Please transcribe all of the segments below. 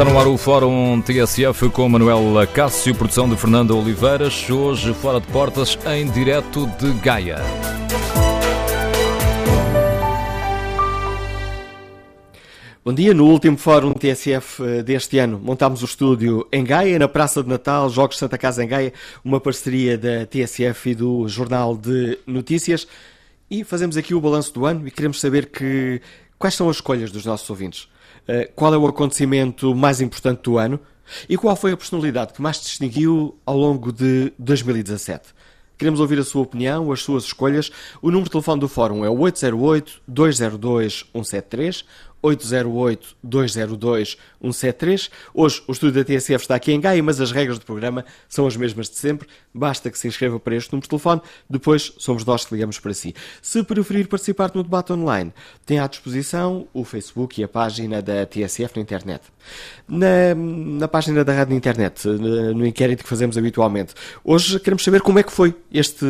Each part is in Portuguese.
Está no ar o Fórum TSF com Manuel Cássio, produção de Fernando Oliveiras. Hoje, fora de portas, em direto de Gaia. Bom dia. No último Fórum TSF eh, deste ano, montámos o estúdio em Gaia, na Praça de Natal, Jogos Santa Casa em Gaia, uma parceria da TSF e do Jornal de Notícias. E fazemos aqui o balanço do ano e queremos saber que, quais são as escolhas dos nossos ouvintes. Eh, qual é o acontecimento mais importante do ano e qual foi a personalidade que mais distinguiu ao longo de 2017. Queremos ouvir a sua opinião, as suas escolhas. O número de telefone do Fórum é o 808-202-173 808-202-173. Hoje o estúdio da TSF está aqui em Gaia, mas as regras do programa são as mesmas de sempre. Basta que se inscreva para este número de telefone, depois somos nós que ligamos para si. Se preferir participar no debate online, tem à disposição o Facebook e a página da TSF na internet. Na, na página da rádio na internet, no inquérito que fazemos habitualmente. Hoje queremos saber como é que foi este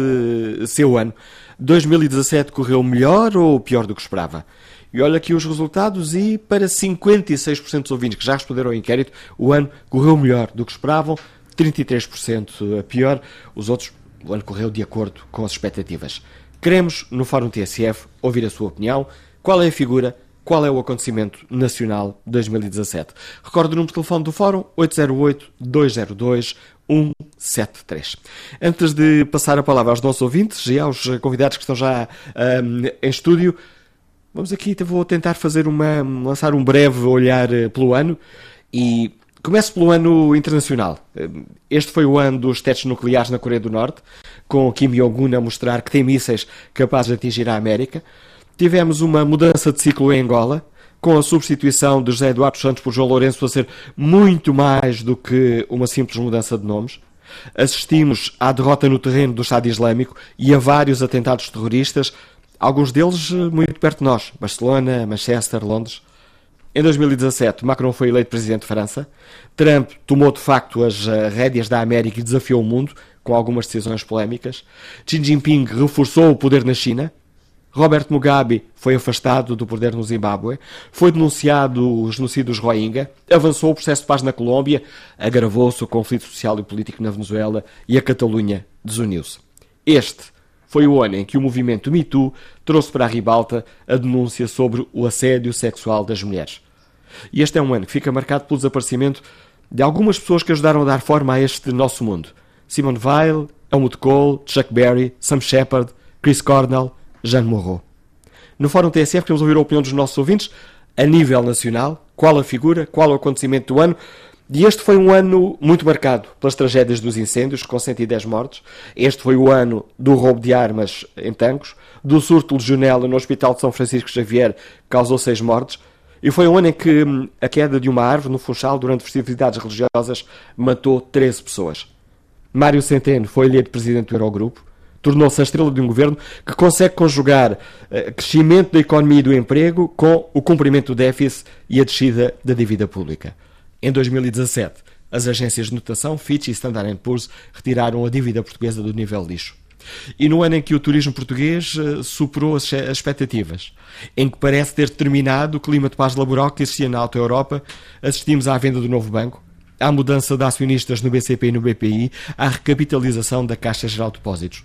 seu ano. 2017 correu melhor ou pior do que esperava? E olha aqui os resultados e para 56% dos ouvintes que já responderam ao inquérito, o ano correu melhor do que esperavam, 33% pior, os outros, o ano correu de acordo com as expectativas. Queremos, no Fórum TSF, ouvir a sua opinião. Qual é a figura? Qual é o acontecimento nacional 2017? Recorde o número de telefone do Fórum 808-202-173. Antes de passar a palavra aos nossos ouvintes e aos convidados que estão já um, em estúdio, Vamos aqui, então vou tentar fazer uma, lançar um breve olhar eh, pelo ano e começo pelo ano internacional. Eh, este foi o ano dos testes nucleares na Coreia do Norte, com Kim Jong-un a mostrar que tem mísseis capazes de atingir a América. Tivemos uma mudança de ciclo em Angola, com a substituição de José Eduardo Santos por João Lourenço a ser muito mais do que uma simples mudança de nomes. Assistimos à derrota no terreno do Estado Islâmico e a vários atentados terroristas, Alguns deles eh, muito perto de nós, Barcelona, Manchester, Londres. Em 2017, Macron foi eleito presidente de França. Trump tomou de facto as eh, rédeas da América e desafiou o mundo com algumas decisões polémicas. Xi Jinping reforçou o poder na China. Robert Mugabe foi afastado do poder no Zimbábue. Foi denunciado o genocídio dos Rohingya. Avançou o processo de paz na Colômbia. Agravou-se o conflito social e político na Venezuela e a Catalunha desuniu-se. Este foi o ano em que o movimento Me Too trouxe para a ribalta a denúncia sobre o assédio sexual das mulheres. E este é um ano que fica marcado pelo desaparecimento de algumas pessoas que ajudaram a dar forma a este nosso mundo. Simone Weil, Helmut Kohl, Chuck Berry, Sam Shepard, Chris Cornell, Jean Moreau. No Fórum TSF queremos ouvir a opinião dos nossos ouvintes a nível nacional, qual a figura, qual o acontecimento do ano, e este foi um ano muito marcado pelas tragédias dos incêndios, com 110 mortes. Este foi o ano do roubo de armas em Tancos, do surto legionela no Hospital de São Francisco Xavier, que causou 6 mortes. E foi um ano em que hum, a queda de uma árvore no Funchal, durante festividades religiosas, matou 13 pessoas. Mário Centeno foi eleito presidente do Eurogrupo, tornou-se a estrela de um governo que consegue conjugar uh, crescimento da economia e do emprego com o cumprimento do déficit e a descida da dívida pública. Em 2017, as agências de notação Fitch e Standard Poor's retiraram a dívida portuguesa do nível lixo. E no ano em que o turismo português eh, superou as expectativas, em que parece ter terminado o clima de paz laboral que existia na Alta Europa, assistimos à venda do novo banco, à mudança de acionistas no BCP e no BPI, à recapitalização da Caixa Geral de Depósitos.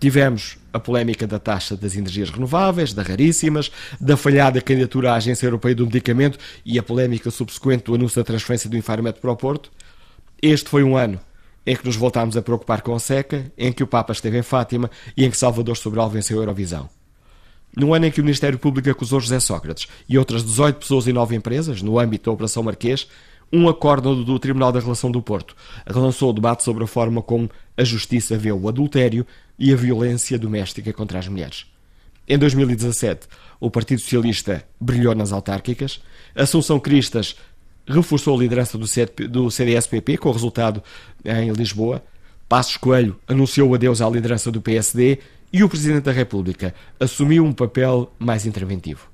Tivemos a polémica da taxa das energias renováveis, da raríssimas, da falhada candidatura à Agência Europeia do Medicamento e a polémica subsequente do anúncio da transferência do Infarmed para o Porto. Este foi um ano em que nos voltámos a preocupar com a seca, em que o Papa esteve em Fátima e em que Salvador Sobral venceu a Eurovisão. No ano em que o Ministério Público acusou José Sócrates e outras 18 pessoas e 9 empresas, no âmbito da Operação Marquês, um acórdão do Tribunal da Relação do Porto. Relançou o debate sobre a forma como a Justiça vê o adultério e a violência doméstica contra as mulheres. Em 2017, o Partido Socialista brilhou nas autárquicas, Assunção Cristas reforçou a liderança do CDS-PP com o resultado em Lisboa, Passos Coelho anunciou adeus à liderança do PSD e o Presidente da República assumiu um papel mais interventivo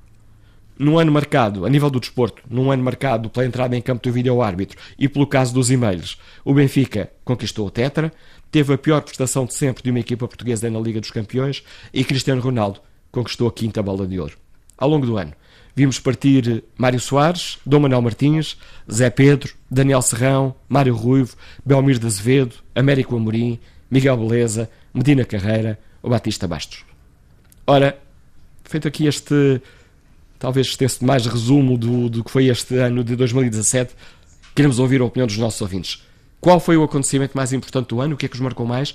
num ano marcado, a nível do desporto, num ano marcado pela entrada em campo do vídeo-árbitro e pelo caso dos e-mails, o Benfica conquistou o Tetra, teve a pior prestação de sempre de uma equipa portuguesa na Liga dos Campeões e Cristiano Ronaldo conquistou a quinta bola de ouro. ao longo do ano. Vimos partir Mário Soares, Dom Manuel Martins, Zé Pedro, Daniel Serrão, Mário Ruivo, Belmir de Azevedo, Américo Amorim, Miguel Beleza, Medina Carreira ou Batista Bastos. Ora, feito aqui este, talvez este mais resumo do, do que foi este ano de 2017, queremos ouvir a opinião dos nossos ouvintes. Qual foi o acontecimento mais importante do ano? O que é que os marcou mais?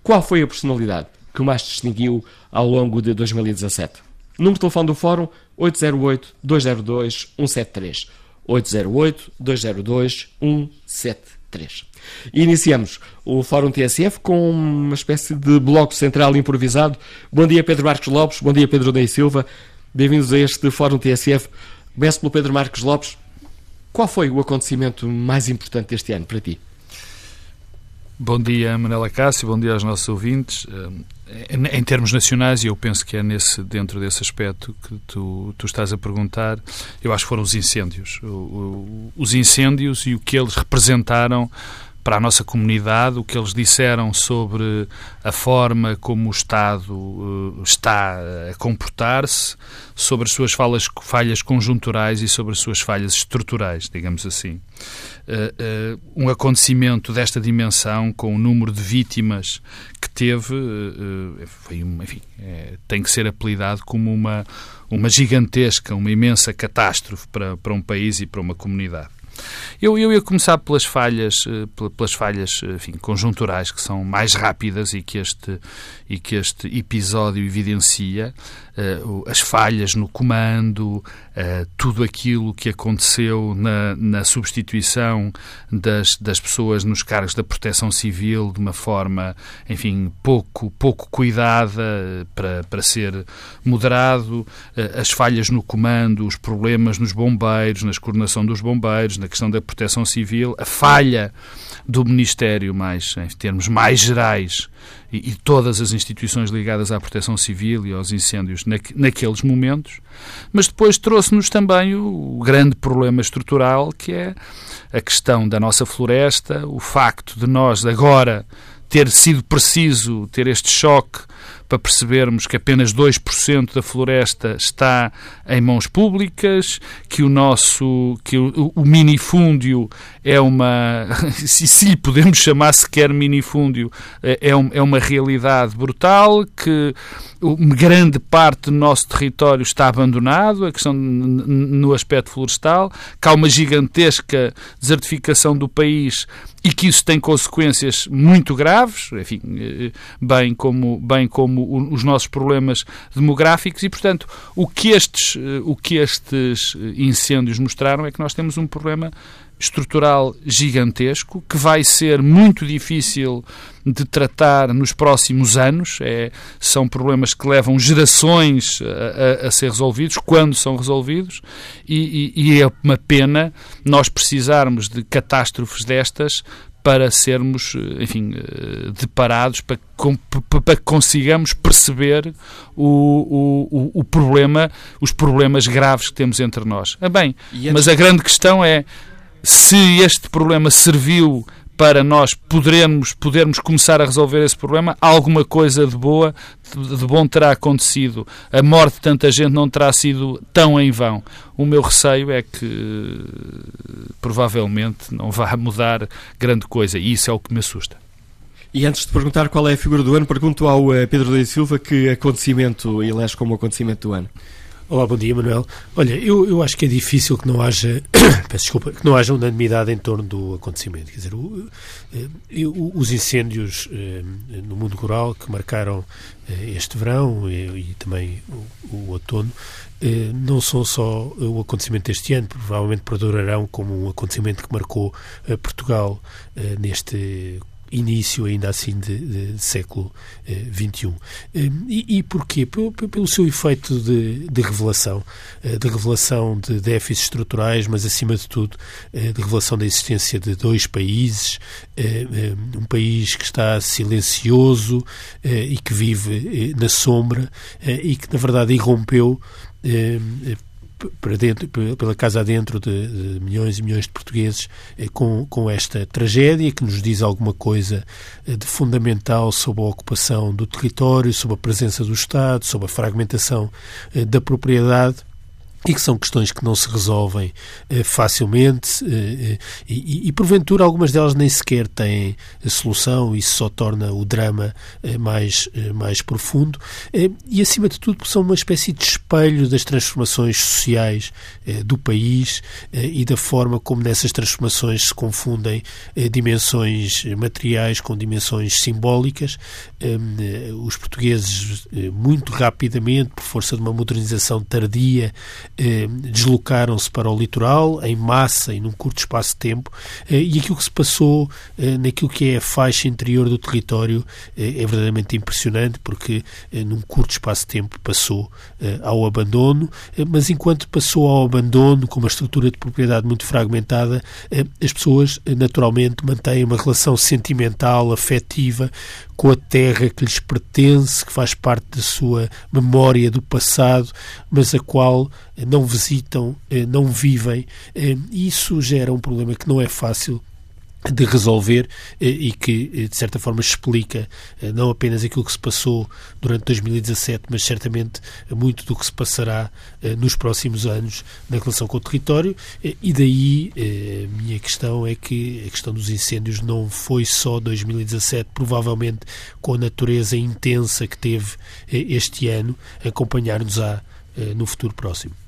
Qual foi a personalidade que mais distinguiu ao longo de 2017? Número de telefone do Fórum 808-202-173. 808-202-173. E iniciamos o Fórum TSF com uma espécie de bloco central improvisado. Bom dia, Pedro Marcos Lopes. Bom dia, Pedro Ney Silva. Bem-vindos a este Fórum TSF. Começo pelo Pedro Marcos Lopes. Qual foi o acontecimento mais importante deste ano para ti? Bom dia, Manela Cássio, bom dia aos nossos ouvintes. Eh, em termos nacionais, e eu penso que é nesse, dentro desse aspecto que tu, tu estás a perguntar, eu acho que foram os incêndios. O, o, os incêndios e o que eles representaram para a nossa comunidade, o que eles disseram sobre a forma como o Estado uh, está a comportar-se, sobre as suas falhas, falhas conjunturais e sobre as suas falhas estruturais, digamos assim. Uh, uh, um acontecimento desta dimensão, com o número de vítimas que teve, foi enfim, é, tem que ser apelidado como uma, uma gigantesca, uma imensa catástrofe para, para um país e para uma comunidade. Eu, eu ia começar pelas falhas, eh, pelas falhas enfim, conjunturais que são mais rápidas e que este, e que este episódio evidencia. Uh, as falhas no comando, uh, tudo aquilo que aconteceu na, na substituição das, das pessoas nos cargos da proteção civil de uma forma, enfim, pouco, pouco cuidada para, para ser moderado, uh, as falhas no comando, os problemas nos bombeiros, na coordenação dos bombeiros, na questão da proteção civil, a falha do Ministério, mais, em termos mais gerais, e, todas as instituições ligadas à proteção civil e aos incêndios na, naqueles momentos, mas depois trouxe-nos também o, o grande problema estrutural que é a questão da nossa floresta, o facto de nós agora ter sido preciso ter este choque para percebermos que apenas 2% da floresta está em mãos públicas, que o nosso que o, o minifúndio é uma se, se lhe podemos chamar sequer minifúndio, é, é, é uma realidade brutal, que grande parte do nosso território está abandonado, a questão no aspecto florestal, que há uma gigantesca desertificação do país e que isso tem consequências muito graves, enfim, eh, bem como, bem como os nossos problemas demográficos e, portanto, o que estes, eh, o que estes incêndios mostraram é que nós temos um problema estrutural gigantesco que vai ser muito difícil de tratar nos próximos anos. É, são problemas que levam gerações a, a, a ser resolvidos, quando são resolvidos, e, e, e é uma pena nós precisarmos de catástrofes destas para sermos, enfim, deparados, para, para que consigamos perceber o, o, o problema, os problemas graves que temos entre nós. Ah, bem, mas a grande questão é se este problema serviu para nós podermos, podermos começar a resolver esse problema, alguma coisa de boa, de bom terá acontecido. A morte de tanta gente não terá sido tão em vão. O meu receio é que provavelmente não vai mudar grande coisa e isso é o que me assusta. E antes de perguntar qual é a figura do ano, pergunto ao eh, Pedro da Silva que acontecimento elege como acontecimento do ano. Olá, bom dia, Manuel. Olha, eu, eu acho que é difícil que não haja, peço desculpa, que não haja unanimidade em torno do acontecimento. Quer dizer, o, eh, os incêndios eh, no mundo rural que marcaram eh, este verão e, e também o, o, outono não são só o acontecimento deste ano, provavelmente perdurarão como um acontecimento que marcou Portugal neste início ainda assim de, de, de século XXI. Eh, e, e porquê? Pelo, pelo seu efeito de, de revelação, eh, de revelação de déficits estruturais, mas acima de tudo eh, de revelação da existência de dois países, um país que está silencioso e que vive na sombra e que na verdade irrompeu para dentro, pela casa adentro de, de, milhões e milhões de portugueses com, com esta tragédia que nos diz alguma coisa de fundamental sobre a ocupação do território, sobre a presença do Estado, sobre a fragmentação da propriedade e que são questões que não se resolvem eh, facilmente eh, eh e, e, porventura, algumas delas nem sequer têm solução isso só torna o drama eh, mais, eh, mais profundo eh, e, acima de tudo, são uma espécie de espelho das transformações sociais do país e da forma como nessas transformações se confundem dimensões materiais com dimensões simbólicas. os portugueses, muito rapidamente, por força de uma modernização tardia, eh, deslocaram-se para o litoral em massa e num curto espaço de tempo eh, e aquilo que se passou eh, naquilo que é a faixa interior do território eh, é verdadeiramente impressionante porque eh, num curto espaço de tempo passou eh, ao abandono, mas enquanto passou ao abandono com uma estrutura de propriedade muito fragmentada, as pessoas naturalmente mantêm uma relação sentimental, afetiva com a terra que lhes pertence, que faz parte da sua memória do passado, mas a qual não visitam, eh, não vivem. Eh, isso gera um problema que não é fácil de resolver eh, e que, eh, de certa forma, explica eh, não apenas aquilo que se passou durante 2017, mas certamente muito do que se passará nos próximos anos na relação com o território. E daí a minha questão é que a questão dos incêndios não foi só 2017, provavelmente com a natureza intensa que teve este ano, acompanhar-nos-á no futuro próximo.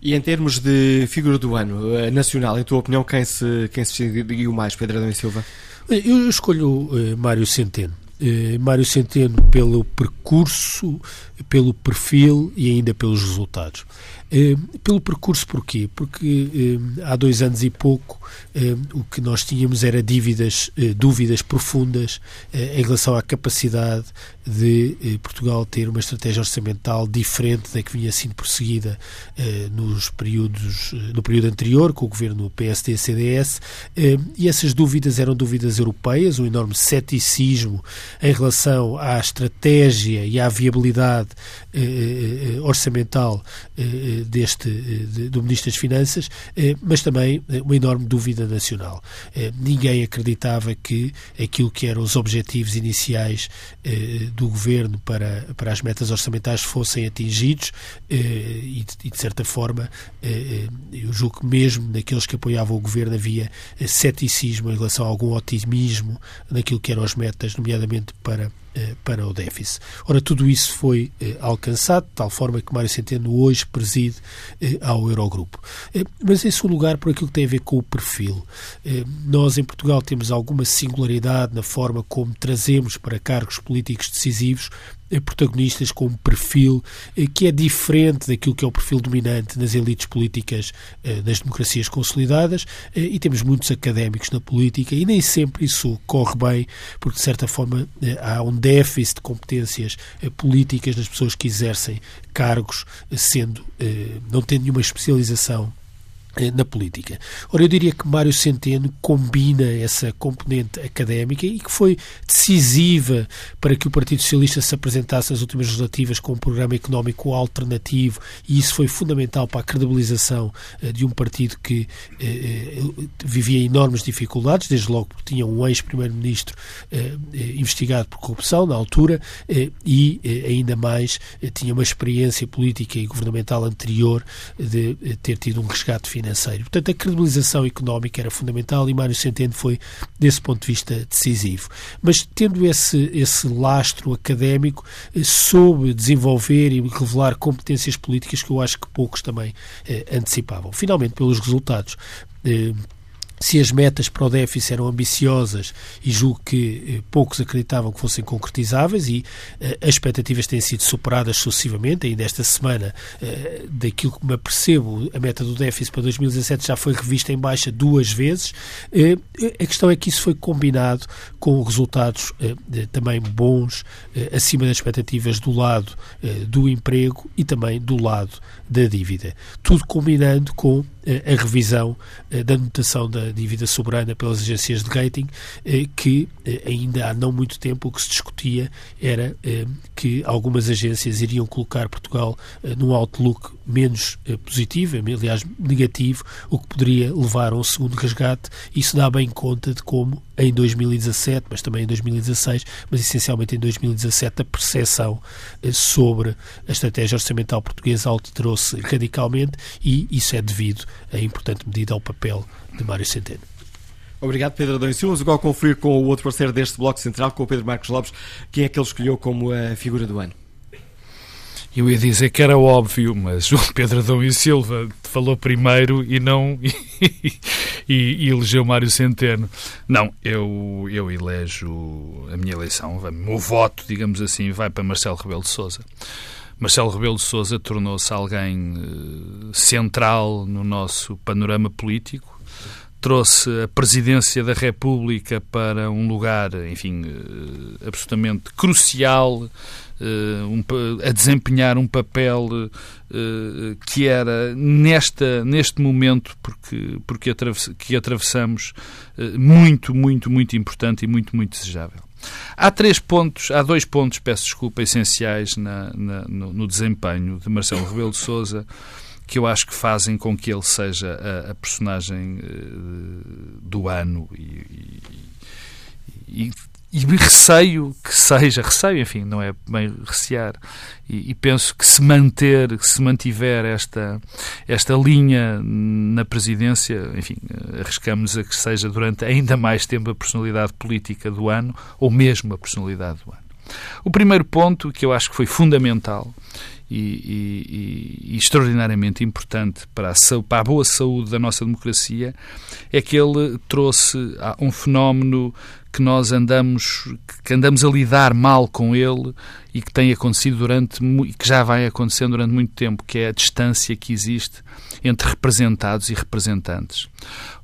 E em termos de figura do ano eh, nacional, em tua opinião, quem se, quem se distinguiu mais, Pedro Adão e Silva? Eu escolho uh, Mário Centeno. Uh, Mário Centeno pelo percurso, pelo perfil e ainda pelos resultados. Eh, pelo percurso, porquê? Porque eh, há dois anos e pouco eh, o que nós tínhamos era dívidas, dúvidas profundas em relação à capacidade de Portugal ter uma estratégia orçamental diferente da que vinha sendo perseguida nos períodos, no período anterior, com o governo PSD-CDS, e essas dúvidas eram dúvidas europeias, um enorme ceticismo em relação à estratégia e à viabilidade orçamental deste do Ministro das Finanças, eh, mas também eh, uma enorme dúvida nacional. Eh, ninguém acreditava que aquilo que eram os objetivos iniciais do governo para, para as metas orçamentais fossem atingidos e, de certa forma, eu julgo que mesmo naqueles que apoiavam o governo havia ceticismo em relação a algum otimismo naquilo que eram as metas, nomeadamente para eh, para o déficit. Ora, tudo isso foi eh, alcançado, de tal forma que Mário Centeno hoje preside eh, ao Eurogrupo. Mas, em segundo lugar, por aquilo que tem a ver com o perfil. Nós, em Portugal, temos alguma singularidade na forma como trazemos para cargos políticos decisivos protagonistas com um perfil eh, que é diferente daquilo que é o perfil dominante nas elites políticas eh, das democracias consolidadas eh, e temos muitos académicos na política e nem sempre isso corre bem porque de certa forma há um déficit de competências políticas nas pessoas que exercem cargos sendo não tendo nenhuma especialização eh, na política. Ora, eu diria que Mário Centeno combina essa componente académica e que foi decisiva para que o Partido Socialista se apresentasse nas últimas legislativas com um programa económico alternativo e isso foi fundamental para a credibilização uh, de um partido que uh, vivia enormes dificuldades, desde logo porque tinha um ex-primeiro-ministro investigado por corrupção na altura e ainda mais tinha uma experiência política e governamental anterior de ter tido um resgate financeiro financeiro. Portanto, a credibilização económica era fundamental e Mário Centeno foi, desse ponto de vista, decisivo. Mas, tendo esse, esse lastro académico, eh, soube desenvolver e revelar competências políticas que eu acho que poucos também eh, antecipavam. Finalmente, pelos resultados. Eh, se as metas para o déficit eram ambiciosas e julgo que eh, poucos acreditavam que fossem concretizáveis e eh, as expectativas têm sido superadas sucessivamente, ainda esta semana, eh, daquilo que me apercebo, a meta do déficit para 2017 já foi revista em baixa duas vezes. A questão é que isso foi combinado com resultados também bons, acima das expectativas do lado do emprego e também do lado da dívida. Tudo combinando com a revisão da notação da dívida soberana pelas agências de rating, que ainda há não muito tempo o que se discutia era que algumas agências iriam colocar Portugal num outlook menos positivo, aliás negativo, o que poderia levar a um segundo resgate. Isso dá bem conta de como em 2017, mas também em 2016, mas essencialmente em 2017, a percepção sobre a estratégia orçamental portuguesa alterou-se radicalmente e isso é devido, em importante medida, ao papel de Mário Centeno. Obrigado, Pedro Adão Silva. Vamos agora conferir com o outro parceiro deste Bloco Central, com o Pedro Marcos Lopes, quem é que ele escolheu como a figura do ano. Eu ia dizer que era óbvio, mas o Pedro Adão e Silva falou primeiro e não e, e, elegeu Mário Centeno. Não, eu, eu elejo a minha eleição, o voto, digamos assim, vai para Marcelo Rebelo de Sousa. Marcelo Rebelo de Sousa tornou-se alguém uh, central no nosso panorama político, trouxe a presidência da República para um lugar, enfim, uh, absolutamente crucial um, a desempenhar um papel uh, que era nesta, neste momento, porque, porque que atravessamos, muito, muito, muito importante e muito, muito desejável. Há três pontos, há dois pontos, peço desculpa, essenciais na, na, no, no, desempenho de Marcelo Rebelo de Sousa que eu acho que fazem com que ele seja a, a personagem do ano e, e, e e receio que seja, receio, enfim, não é bem recear, e, e, penso que se manter, se mantiver esta, esta linha na presidência, enfim, arriscamos a que seja durante ainda mais tempo a personalidade política do ano, ou mesmo a personalidade do ano. O primeiro ponto, que eu acho que foi fundamental e, e, e extraordinariamente importante para a, para a boa saúde da nossa democracia, é que ele trouxe um fenómeno que nós andamos que andamos a lidar mal com ele e que tem acontecido durante que já vai acontecendo durante muito tempo, que é a distância que existe entre representados e representantes.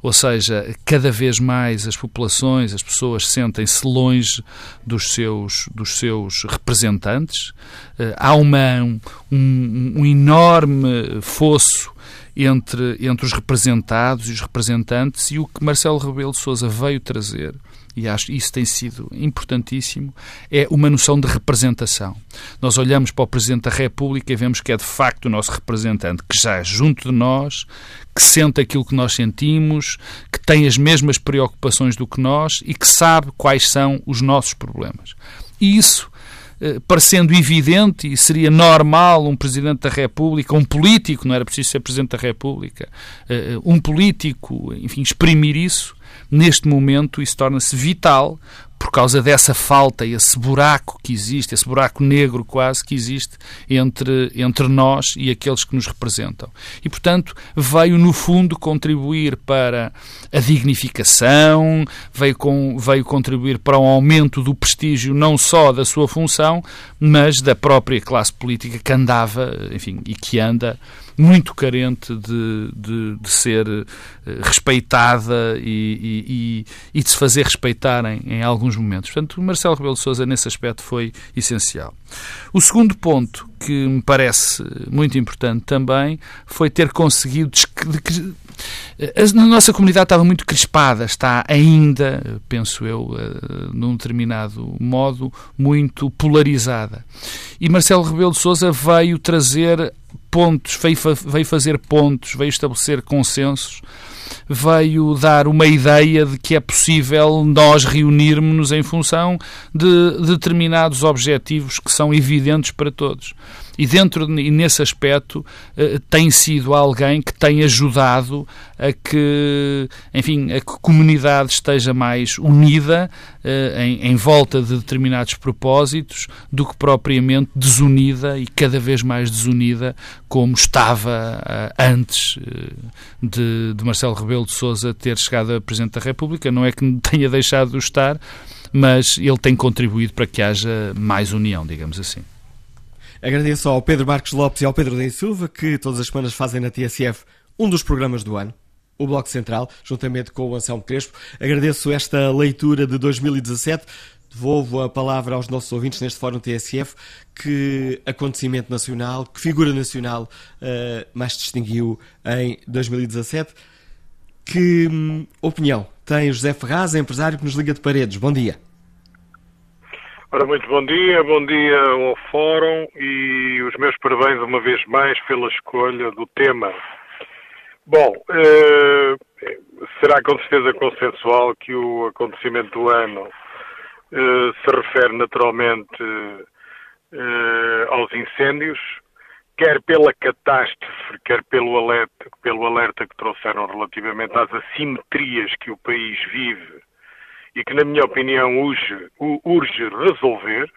Ou seja, cada vez mais as populações, as pessoas sentem-se longe dos seus dos seus representantes. Eh, há uma um, um enorme fosso entre, entre os representados e os representantes e o que Marcelo Rebelo de Sousa veio trazer e acho isso tem sido importantíssimo, é uma noção de representação. Nós olhamos para o Presidente da República e vemos que é de facto o nosso representante, que já é junto de nós, que sente aquilo que nós sentimos, que tem as mesmas preocupações do que nós e que sabe quais são os nossos problemas. E isso eh, parecendo evidente e seria normal um Presidente da República, um político, não era preciso ser Presidente da República, eh, um político, enfim, exprimir isso, neste momento isso torna-se vital por causa dessa falta, esse buraco que existe, esse buraco negro quase que existe entre, entre nós e aqueles que nos representam. E, portanto, veio, no fundo, contribuir para a dignificação, veio, com, veio contribuir para um aumento do prestígio não só da sua função, mas da própria classe política que andava, enfim, e que anda muito carente de, de, de ser eh, respeitada e, e, e, de se fazer respeitar em, em alguns momentos. Portanto, Marcelo Rebelo de Sousa, nesse aspecto, foi essencial. O segundo ponto que me parece muito importante também foi ter conseguido a nossa comunidade estava muito crispada, está ainda, penso eu, eh, num determinado modo, muito polarizada. E Marcelo Rebelo de Sousa veio trazer pontos, veio, veio fazer pontos, veio estabelecer consensos, veio dar uma ideia de que é possível nós reunirmos-nos em função de determinados objetivos que são evidentes para todos e dentro e nesse aspecto eh, tem sido alguém que tem ajudado a que, enfim, a que a comunidade esteja mais unida eh, em, em volta de determinados propósitos do que propriamente desunida e cada vez mais desunida como estava eh, antes de, de Marcelo Rebelo de Sousa ter chegado a Presidente da República. Não é que tenha deixado de estar, mas ele tem contribuído para que haja mais união, digamos assim. Agradeço ao Pedro Marcos Lopes e ao Pedro Denis Silva, que todas as semanas fazem na TSF um dos programas do ano, o Bloco Central, juntamente com o Anselmo Crespo. Agradeço esta leitura de 2017. Devolvo a palavra aos nossos ouvintes neste Fórum TSF. Que acontecimento nacional, que figura nacional uh, mais distinguiu em 2017? Que hum, opinião tem José Ferraz, empresário que nos liga de Paredes? Bom dia. Ora, muito bom dia, bom dia ao Fórum e os meus parabéns uma vez mais pela escolha do tema. Bom, eh, será com certeza consensual que o acontecimento do ano eh, se refere naturalmente eh, aos incêndios, quer pela catástrofe, quer pelo alerta, pelo alerta que trouxeram relativamente às assimetrias que o país vive e que, na minha opinião, urge, urge resolver,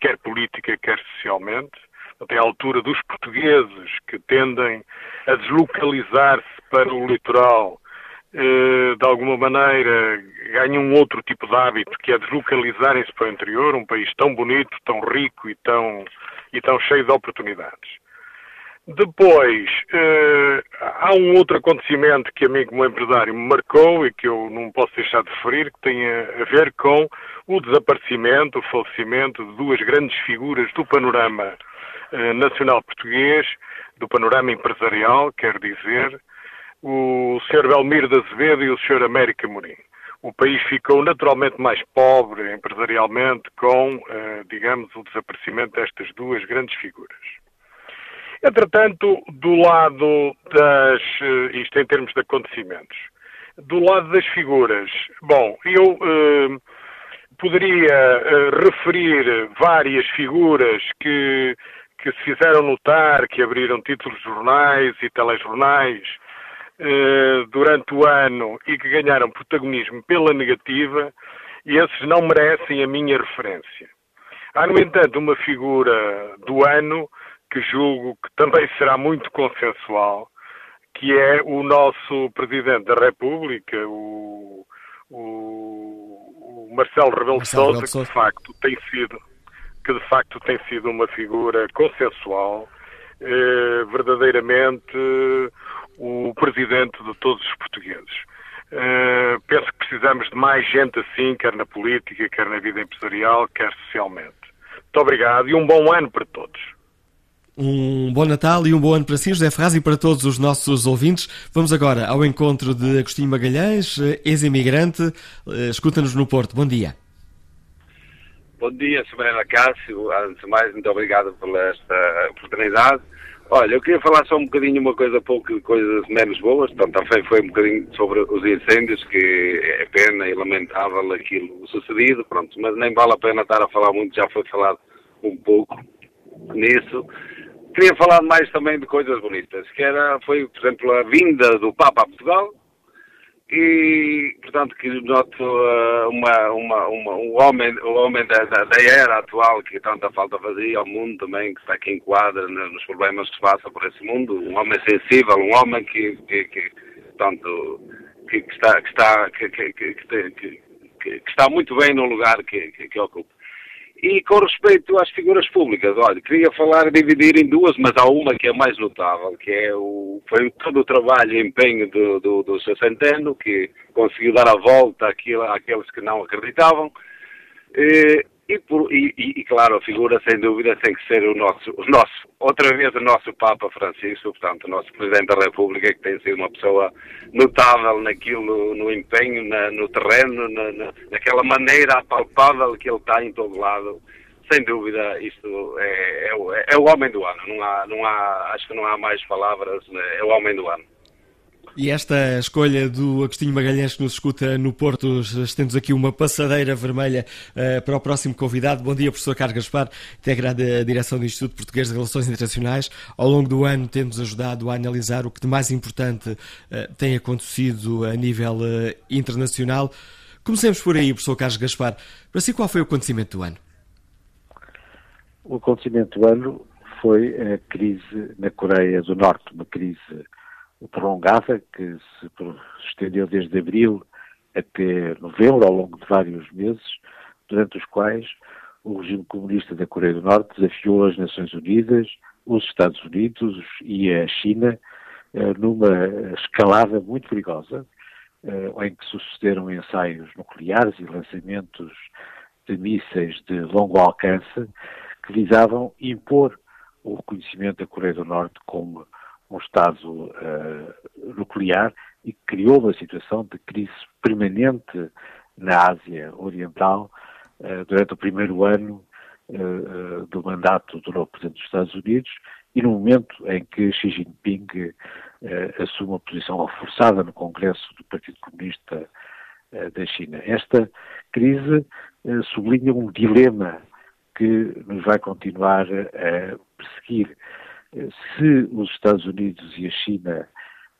quer política, quer socialmente. Até à altura dos portugueses que tendem a deslocalizar-se para o litoral, eh, de alguma maneira ganham um outro tipo de hábito, que é deslocalizarem-se para o interior, um país tão bonito, tão rico e tão, e tão cheio de oportunidades. Depois, uh, há um outro acontecimento que a mim, como empresário, me marcou e que eu não posso deixar de referir, que tem a, ver com o desaparecimento, o falecimento de duas grandes figuras do panorama uh, nacional português, do panorama empresarial, quer dizer, o Sr. Belmiro de Azevedo e o Sr. América Morim. O país ficou naturalmente mais pobre empresarialmente com, uh, digamos, o desaparecimento destas duas grandes figuras. Entretanto, do lado das. Eh, isto em termos de acontecimentos. Do lado das figuras, bom, eu eh, poderia eh, referir várias figuras que, que se fizeram notar, que abriram títulos de jornais e telejornais eh, durante o ano e que ganharam protagonismo pela negativa, e esses não merecem a minha referência. Há, no entanto, uma figura do ano que julgo que também será muito consensual, que é o nosso Presidente da República, o, o, o Marcelo Rebelo de Sousa, que de facto tem sido que de facto tem sido uma figura consensual, eh, verdadeiramente o presidente de todos os portugueses. Eh, penso que precisamos de mais gente assim, quer na política, quer na vida empresarial, quer socialmente. Muito obrigado e um bom ano para todos. Um bom Natal e um bom ano para si, José Ferraz, e para todos os nossos ouvintes. Vamos agora ao encontro de Agostinho Magalhães, ex-imigrante. Eh, escuta-nos no Porto. Bom dia. Bom dia, Sabrina Cássio. Antes de mais, muito obrigado por esta oportunidade. Olha, eu queria falar só um bocadinho uma coisa pouco, coisas menos boas. Então, também foi um bocadinho sobre os incêndios, que é pena e lamentável aquilo sucedido, pronto. Mas nem vale a pena estar a falar muito, já foi falado um pouco nisso queria falar mais também de coisas bonitas, que era, foi, por exemplo, a vinda do Papa a Portugal e, portanto, que noto uh, uma, uma, uma, um homem, um homem da, da, da, era atual que tanta falta fazia ao mundo também, que está aqui enquadra nos problemas que se passa por esse mundo, um homem sensível, um homem que, que, que que, que, está, que, está, que, que, que, que, está muito bem no lugar que, que, que ocupa. E com respeito às figuras públicas, olha, queria falar, dividir em duas, mas há uma que é mais notável, que é o, foi todo o trabalho e empenho do, do, do Centeno, que conseguiu dar a volta àquilo, àqueles que não acreditavam. E, e, por, e, e, claro, a figura, sem dúvida, tem que ser o nosso, o nosso, outra vez o nosso Papa Francisco, portanto, o nosso Presidente da República, que tem sido uma pessoa notável naquilo, no empenho, na, no terreno, na, na, naquela maneira apalpável que ele está em todo lado. Sem dúvida, isto é, é, é o homem do ano. Não há, não há, acho que não há mais palavras, né? é o homem do ano. E esta escolha do Agostinho Magalhães que nos escuta no Porto, estamos aqui uma passadeira vermelha uh, para o próximo convidado. Bom dia, professor Carlos Gaspar, integrado da direção do Instituto Português de Relações Internacionais. Ao longo do ano temos ajudado a analisar o que de mais importante uh, tem acontecido a nível uh, internacional. Comecemos por aí, professor Carlos Gaspar. Para si, qual foi o acontecimento do ano? O acontecimento do ano foi a crise na Coreia do Norte, uma crise prolongada que se estendeu desde abril até novembro, ao longo de vários meses, durante os quais o regime comunista da Coreia do Norte desafiou as Nações Unidas, os Estados Unidos e a China eh, numa escalada muito perigosa, eh, em que sucederam ensaios nucleares e lançamentos de mísseis de longo alcance que visavam impor o reconhecimento da Coreia do Norte como um Estado uh, nuclear e criou uma situação de crise permanente na Ásia Oriental uh, durante o primeiro ano uh, do mandato do novo Presidente dos Estados Unidos e no momento em que Xi Jinping assume uma posição reforçada no Congresso do Partido Comunista da China. Esta crise sublinha um dilema que nos vai continuar a perseguir. Se os Estados Unidos e a China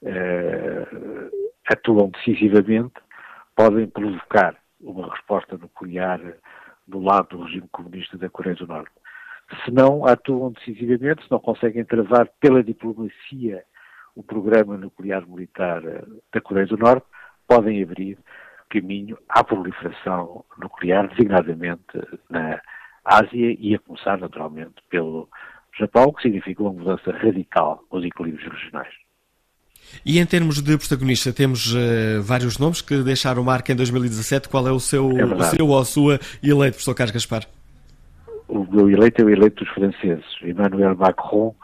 uh, atuam decisivamente, podem provocar uma resposta nuclear do lado do regime comunista da Coreia do Norte. Se não atuam decisivamente, se não conseguem travar pela diplomacia o programa nuclear militar eh, da Coreia do Norte, podem abrir caminho à proliferação nuclear, designadamente na Ásia e a começar naturalmente pelo Japão, que significa uma mudança radical nos equilíbrios regionais. E em termos de protagonista, temos uh, vários nomes que deixaram marca em 2017. Qual é o seu, é o seu ou a sua eleito, professor Carlos Gaspar? O meu eleito é o eleito dos franceses, Emmanuel Macron,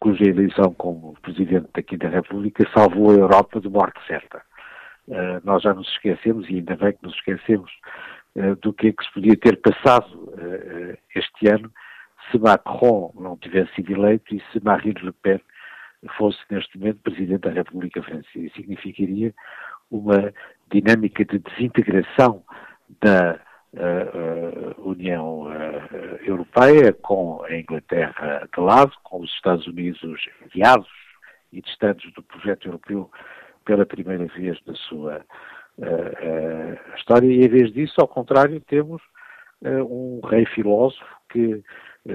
cuja eleição como presidente da Quinta República salvou a Europa de morte certa. Uh, nós já nos esquecemos, e ainda bem que nos esquecemos, uh, do que é que se podia ter passado este ano se Macron não tivesse sido eleito e se Marine Le Pen fosse neste momento Presidente da República Francesa. Significaria uma dinâmica de desintegração da uh, uh, União uh, Europeia, com a Inglaterra de lado, com os Estados Unidos enviados e distantes do projeto europeu pela primeira vez da sua história, e em vez disso, ao contrário, temos um rei filósofo que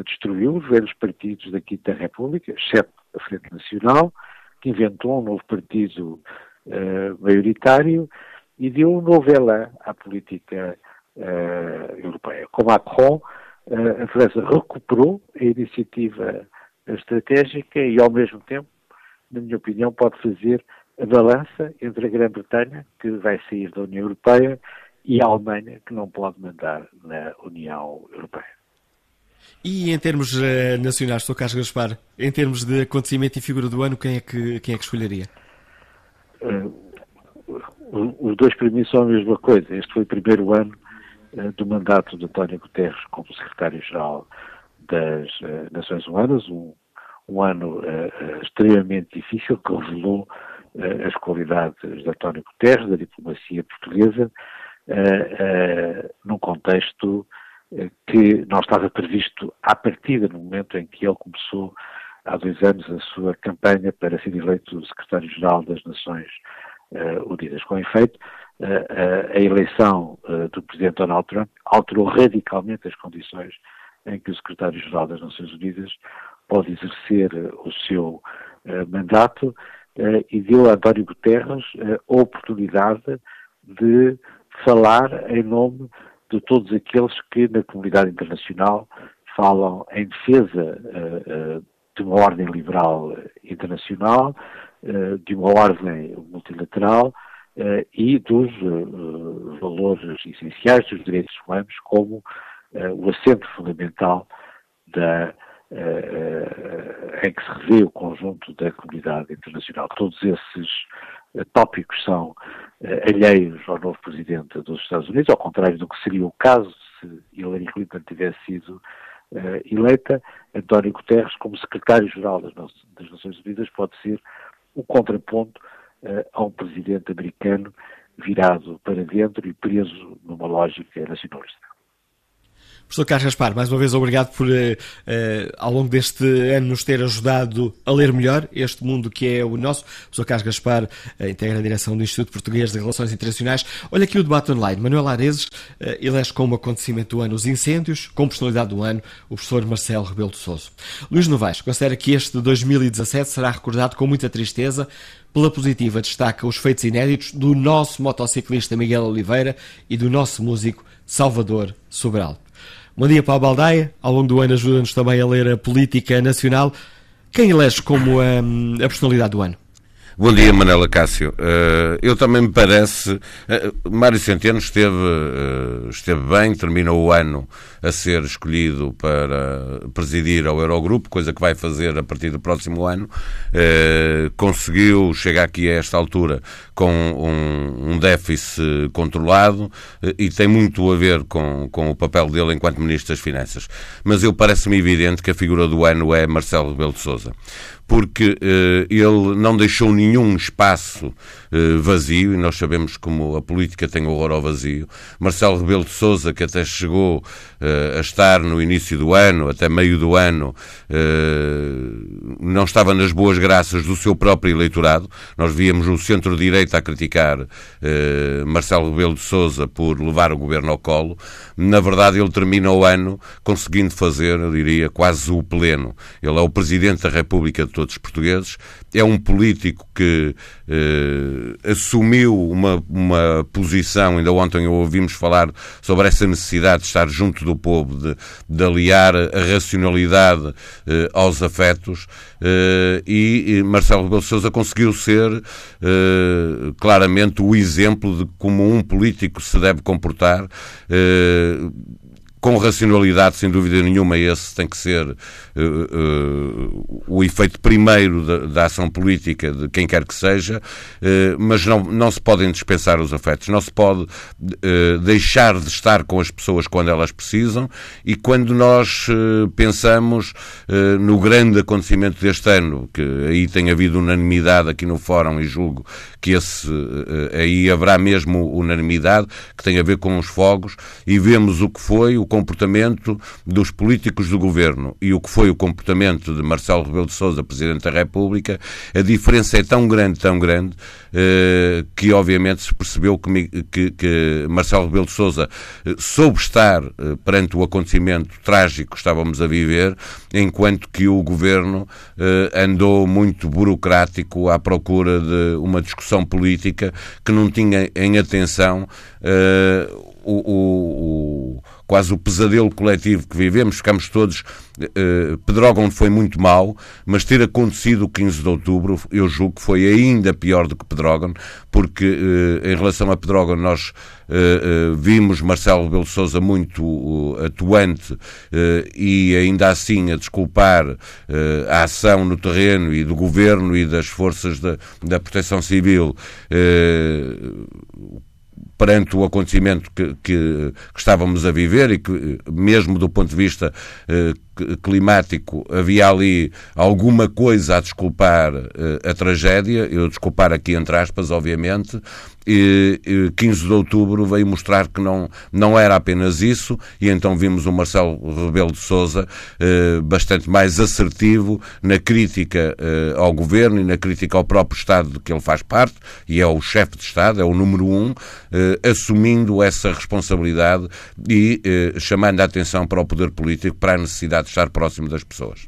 destruiu os velhos partidos da Quinta República, exceto a Frente Nacional, que inventou um novo partido uh, maioritário e deu um novo elan à política uh, europeia. Com Macron, uh, a França recuperou a iniciativa estratégica e, ao mesmo tempo, na minha opinião, pode fazer a balança entre a Grã-Bretanha, que vai sair da União Europeia, e a Alemanha, que não pode mandar na União Europeia. E em termos uh, nacionais, Sr. Carlos Gaspar, em termos de acontecimento e figura do ano, quem é que, quem é que escolheria? Uh, os dois para mim são a mesma coisa. Este foi o primeiro ano uh, do mandato de António Guterres como secretário-geral das Nações Unidas, um, um ano extremamente difícil que revelou as qualidades de António Guterres, da diplomacia portuguesa, num contexto que não estava previsto à partida no momento em que ele começou há dois anos a sua campanha para ser eleito secretário-geral das Nações uh, Unidas. Com efeito, uh, a eleição do presidente Donald Trump alterou radicalmente as condições em que o secretário-geral das Nações Unidas pode exercer o seu mandato e deu a António Guterres a oportunidade de falar em nome de todos aqueles que na comunidade internacional falam em defesa uh, uh, de uma ordem liberal internacional, uh, de uma ordem multilateral e dos valores essenciais dos direitos humanos como o assento fundamental da, em que se revê o conjunto da comunidade internacional. Todos esses tópicos são uh, alheios ao novo presidente dos Estados Unidos, ao contrário do que seria o caso se Hillary Clinton tivesse sido uh, eleita. António Guterres, como secretário-geral das, das, Nações Unidas, pode ser o contraponto uh, a um presidente americano virado para dentro e preso numa lógica nacionalista. Professor Carlos Gaspar, mais uma vez obrigado por, uh, uh, ao longo deste ano, nos ter ajudado a ler melhor este mundo que é o nosso. Professor Carlos Gaspar uh, integra a direção do Instituto Português de Relações Internacionais. Olha aqui o debate online. Manuel Areses uh, elege como acontecimento do ano os incêndios, como personalidade do ano o professor Marcelo Rebelo de Sousa. Luís Novaes considera que este 2017 será recordado com muita tristeza pela positiva, destaca os feitos inéditos do nosso motociclista Miguel Oliveira e do nosso músico Salvador Sobral. Bom dia, Paulo Baldaia. Ao longo do ano ajuda-nos também a ler a política nacional. Quem elege como a, hum, a personalidade do ano? Bom dia, Manela Cássio. Uh, eu também me parece. Uh, Mário Centeno esteve, uh, esteve bem, terminou o ano a ser escolhido para presidir ao Eurogrupo, coisa que vai fazer a partir do próximo ano. conseguiu chegar aqui a esta altura com um, um déficit controlado e tem muito a ver com, com o papel dele enquanto Ministro das Finanças. Mas eu parece-me evidente que a figura do ano é Marcelo Rebelo de Sousa porque uh, ele não deixou nenhum espaço uh, vazio, e nós sabemos como a política tem horror ao vazio. Marcelo Rebelo de Sousa, que até chegou uh, a estar no início do ano, até meio do ano, não estava nas boas graças do seu próprio eleitorado. Nós víamos o centro-direita a criticar Marcelo Rebelo de Sousa por levar o governo ao colo. Na verdade, ele termina o ano conseguindo fazer, eu diria, quase o pleno. Ele é o Presidente da República de todos os portugueses. É um político que eh, assumiu uma, uma posição, ainda ontem ouvimos falar sobre essa necessidade de estar junto do povo, de, de aliar a racionalidade eh, aos afetos, eh, e Marcelo Rebelo Sousa conseguiu ser eh, claramente o exemplo de como um político se deve comportar eh, com racionalidade, sem dúvida nenhuma, esse tem que ser uh, uh, o efeito primeiro da, da, ação política de quem quer que seja, uh, mas não, não se podem dispensar os afetos, não se pode deixar de estar com as pessoas quando elas precisam e quando nós pensamos no grande acontecimento deste ano, que aí tem havido unanimidade aqui no Fórum e julgo que esse aí haverá mesmo unanimidade, que tem a ver com os fogos, e vemos o que foi, o comportamento dos políticos do governo. E o que foi o comportamento de Marcelo Rebelo de Sousa, Presidente da República, a diferença é tão grande, tão grande, eh, que obviamente se percebeu que, que, que Marcelo Rebelo de Sousa eh, soube estar eh, perante o acontecimento trágico que estávamos a viver, enquanto que o governo andou muito burocrático à procura de uma discussão política que não tinha em atenção o, o, quase o pesadelo coletivo que vivemos, ficamos todos. Uh, Pedrógão foi muito mal, mas ter acontecido o 15 de outubro, eu julgo que foi ainda pior do que Pedrógão, porque uh, em relação a Pedrógão nós uh, vimos Marcelo Rebelo de Sousa muito atuante e ainda assim a desculpar a ação no terreno e do governo e das forças da, da proteção civil perante o acontecimento que, que, que, estávamos a viver e que, mesmo do ponto de vista eh, climático, havia ali alguma coisa a desculpar eh, a tragédia, eu desculpar aqui entre aspas, obviamente, e, e 15 de outubro veio mostrar que não, não era apenas isso, e então vimos o Marcelo Rebelo de Sousa eh, bastante mais assertivo na crítica eh, ao governo e na crítica ao próprio Estado de que ele faz parte, e é o chefe de Estado, é o número um, assumindo essa responsabilidade e chamando a atenção para o poder político para a necessidade de estar próximo das pessoas.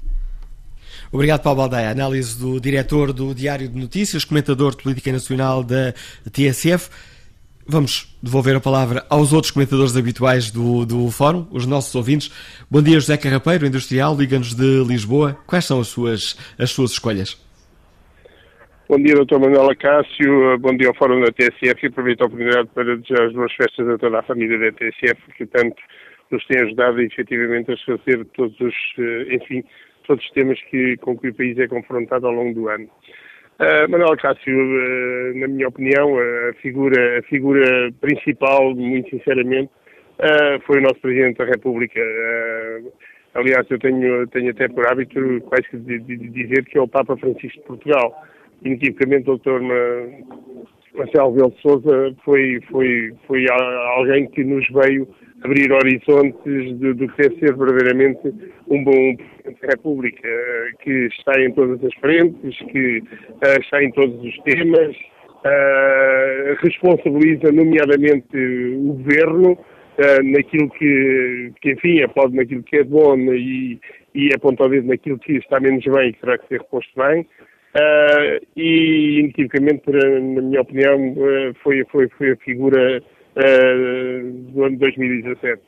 Obrigado, Paulo Baldeia. Análise do diretor do Diário de Notícias, comentador de Política Nacional da TSF. Vamos devolver a palavra aos outros comentadores habituais do, do Fórum, os nossos ouvintes. Bom dia, José Carrapeiro, industrial, liga-nos de Lisboa. Quais são as suas, as suas escolhas? Bom dia, Dr. Manuel Acácio. Bom dia ao Fórum da TSF e aproveito a oportunidade para desejar as boas festas a toda a família da TSF, que tanto nos tem ajudado efetivamente a esclarecer todos os, eh, enfim, todos os temas que, com que o país é confrontado ao longo do ano. Uh, Manuel Cássio, uh, na minha opinião, a figura, a figura principal, muito sinceramente, uh, foi o nosso Presidente da República. aliás, eu tenho, tenho até por hábito quase que de, de, dizer que é o Papa Francisco de Portugal. Inequivocamente, o Dr. Marcelo Rebelo de Sousa foi, foi, foi alguém que nos veio abrir horizontes do, que deve ser verdadeiramente um bom Presidente da República, que está em todas as frentes, que uh, está em todos os temas, uh, responsabiliza nomeadamente o Governo naquilo que, que, enfim, aplaude naquilo que é bom e, e aponta o dedo naquilo que está menos bem e que terá que ser reposto bem. E, inequivocamente, na minha opinião, foi, foi, foi a figura uh, do ano 2017.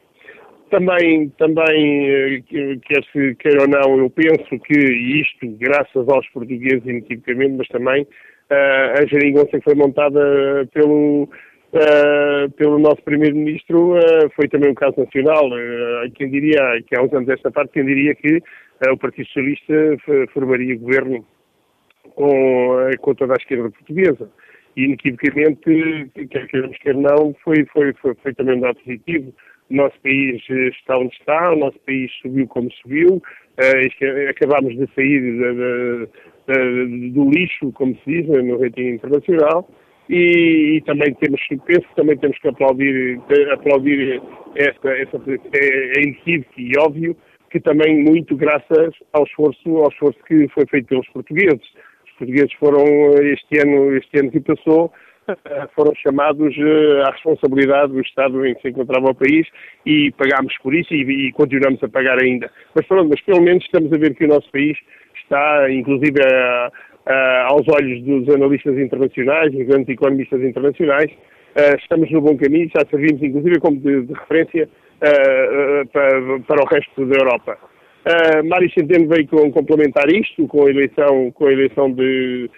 Também, também quer se queira ou não, eu penso que isto, graças aos portugueses, inequivocamente, mas também a geringonça que foi montada pelo, Uh, pelo nosso Primeiro-Ministro uh, foi também um caso nacional. Uh, quem diria, que há uns anos desta parte, quem diria que o Partido Socialista formaria governo com, com toda a esquerda portuguesa. E, inequivocamente, quer queiramos, quer não, foi, foi, foi, foi também um dado positivo. O nosso país está onde está, o nosso país subiu como subiu, acabámos de sair do lixo, como se diz, no rating internacional, e, e, também temos, penso também temos que aplaudir, aplaudir essa, essa é, é inequívoco e óbvio que também muito graças ao esforço, ao esforço que foi feito pelos portugueses. Os portugueses foram, este ano, este ano que passou, eh, foram chamados eh, à responsabilidade do Estado em que se encontrava o país e pagámos por isso e, e continuamos a pagar ainda. Mas pronto, mas pelo menos estamos a ver que o nosso país está, inclusive, a, uh, aos olhos dos analistas internacionais, dos grandes economistas internacionais, uh, estamos no bom caminho, já servimos inclusive como de, de referência para, para, o resto da Europa. Uh, Mário Centeno veio com, complementar isto com a eleição, com a eleição de,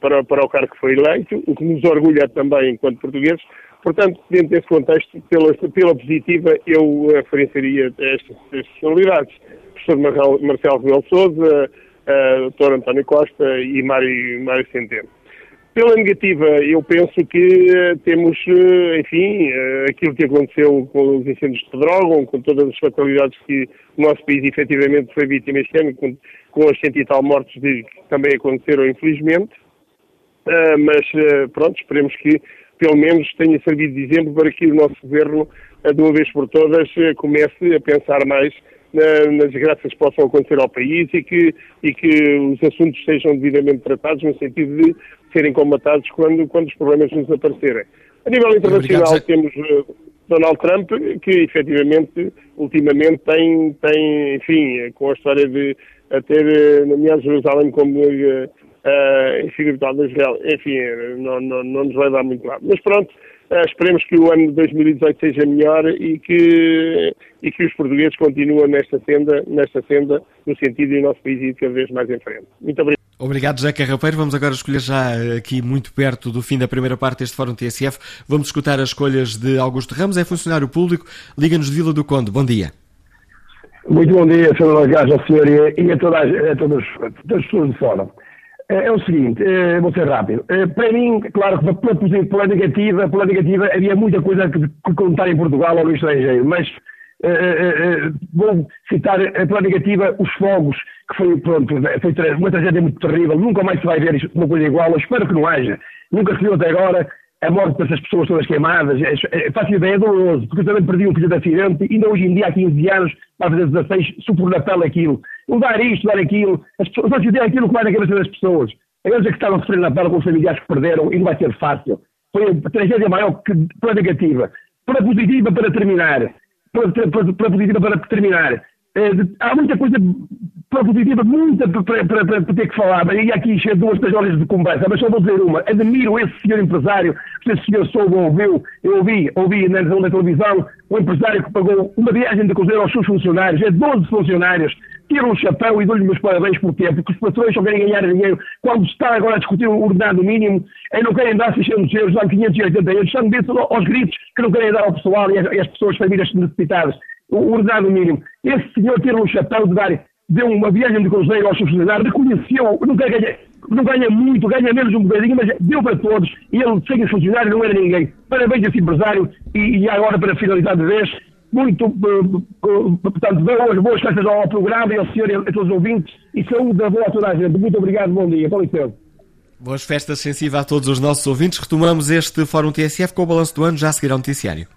para, para o cargo que foi eleito, o que nos orgulha também enquanto portugueses. Portanto, dentro desse contexto, pela, pela positiva, eu referenciaria estas, personalidades. Professor Marcelo Rebelo Souza, uh, Dr. António Costa e Mário, Mário Centeno. Pela negativa, eu penso que uh, temos, uh, enfim, uh, aquilo que aconteceu com os incêndios de Pedrógão, com todas as fatalidades que o nosso país efetivamente foi vítima este ano, com, com as cento e tal mortes que também aconteceram, infelizmente. mas, pronto, esperemos que pelo menos tenha servido de exemplo para que o nosso governo, de uma vez por todas, comece a pensar mais nas desgraças que possam acontecer ao país e que, e que os assuntos sejam devidamente tratados no sentido de serem combatados quando, quando os problemas nos aparecerem. A nível internacional Obrigado, temos uh, Donald Trump, que efetivamente, ultimamente tem, tem, enfim, com a história de ter uh, nomeado Jerusalém como uh, enfim, virtual de Israel, enfim, não, não, não nos vai dar muito lado. Mas pronto, Uh, esperemos que o ano de 2018 seja melhor e que, e que os portugueses continuem nesta senda, nesta senda, no sentido de o nosso país ir cada vez mais em frente. Muito obrigado. Obrigado, José Carrapeiro. Vamos agora escolher já aqui muito perto do fim da primeira parte deste Fórum TSF. Vamos escutar as escolhas de Augusto Ramos, é funcionário público, Liga-nos de Vila do Conde. Bom dia. Muito bom dia, Sr. Lagarde, ao senhor e a, a todas, a todas as pessoas de fora. É, é o seguinte, é, vou ser rápido. É, para mim, claro que pela, pela negativa, pela negativa havia muita coisa que contar em Portugal ou no estrangeiro, mas vou citar pela negativa os fogos, que foi, pronto, foi uma tragédia muito terrível, nunca mais se vai ver uma coisa igual, eu espero que não haja, nunca se viu até agora a morte dessas pessoas todas queimadas, é, é, faço ideia, é doloroso, porque eu também perdi um filho de acidente, ainda hoje em dia, há 15 anos, para fazer 16, supor na pele aquilo. Não dar isto, dar aquilo, as pessoas, se é aquilo que vai na cabeça das pessoas. Aqueles é que estavam a sofrer na pele com os familiares que perderam, e não vai ser fácil. Foi a tragédia maior que para negativa. Para positiva, para terminar. Para, para, terminar. É, há muita coisa para positiva, muita para, para, para, ter que falar. E aqui encher duas, três horas de conversa, mas só vou dizer uma. Admiro esse senhor empresário, se esse senhor soube ou ouviu, eu ouvi, ouvi na, televisão, um empresário que pagou uma viagem de cruzeiro aos seus funcionários, é 12 funcionários, tira um chapéu e dou-lhe meus parabéns por quê? Porque os patrões só querem ganhar dinheiro. Quando está agora a discutir o ordenado mínimo, e não querem dar 600 euros, dão 580 euros, estão dentro aos gritos que não querem dar ao pessoal e às, pessoas, famílias necessitadas o ordenado mínimo. Esse senhor tira um chapéu de dar, deu uma viagem de cruzeiro aos funcionários, reconheceu, não ganha, não ganha muito, ganha menos um bocadinho, mas deu para todos, e ele, sem os funcionários, não era ninguém. Parabéns a esse empresário, e, e agora, para finalizar de vez, muito, uh, uh, portanto, boas, boas festas ao programa e ao senhor e a todos os ouvintes, e saúde da boa a toda a gente. Muito obrigado, bom dia. Com licença. Boas festas sensíveis a todos os nossos ouvintes. Retomamos este Fórum TSF com o balanço do ano, já a seguir ao noticiário.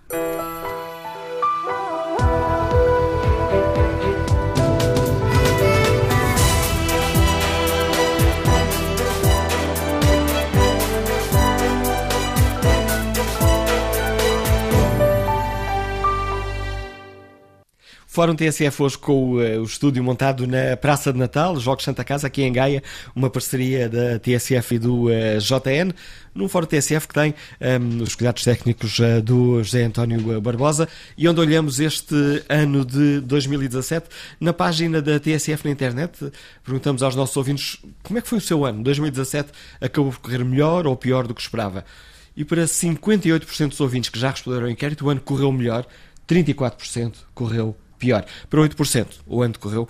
Fórum TSF hoje com o, uh, o, estúdio montado na Praça de Natal, Jogos Santa Casa, aqui em Gaia, uma parceria da TSF e do uh, JN, num Fórum TSF que tem um, os cuidados técnicos uh, do José António Barbosa e onde olhamos este ano de 2017 na página da TSF na internet. Perguntamos aos nossos ouvintes como é que foi o seu ano. 2017 acabou por correr melhor ou pior do que esperava? E para 58% dos ouvintes que já responderam ao inquérito, o ano correu melhor, 34% correu pior. Para 8%, o ano decorreu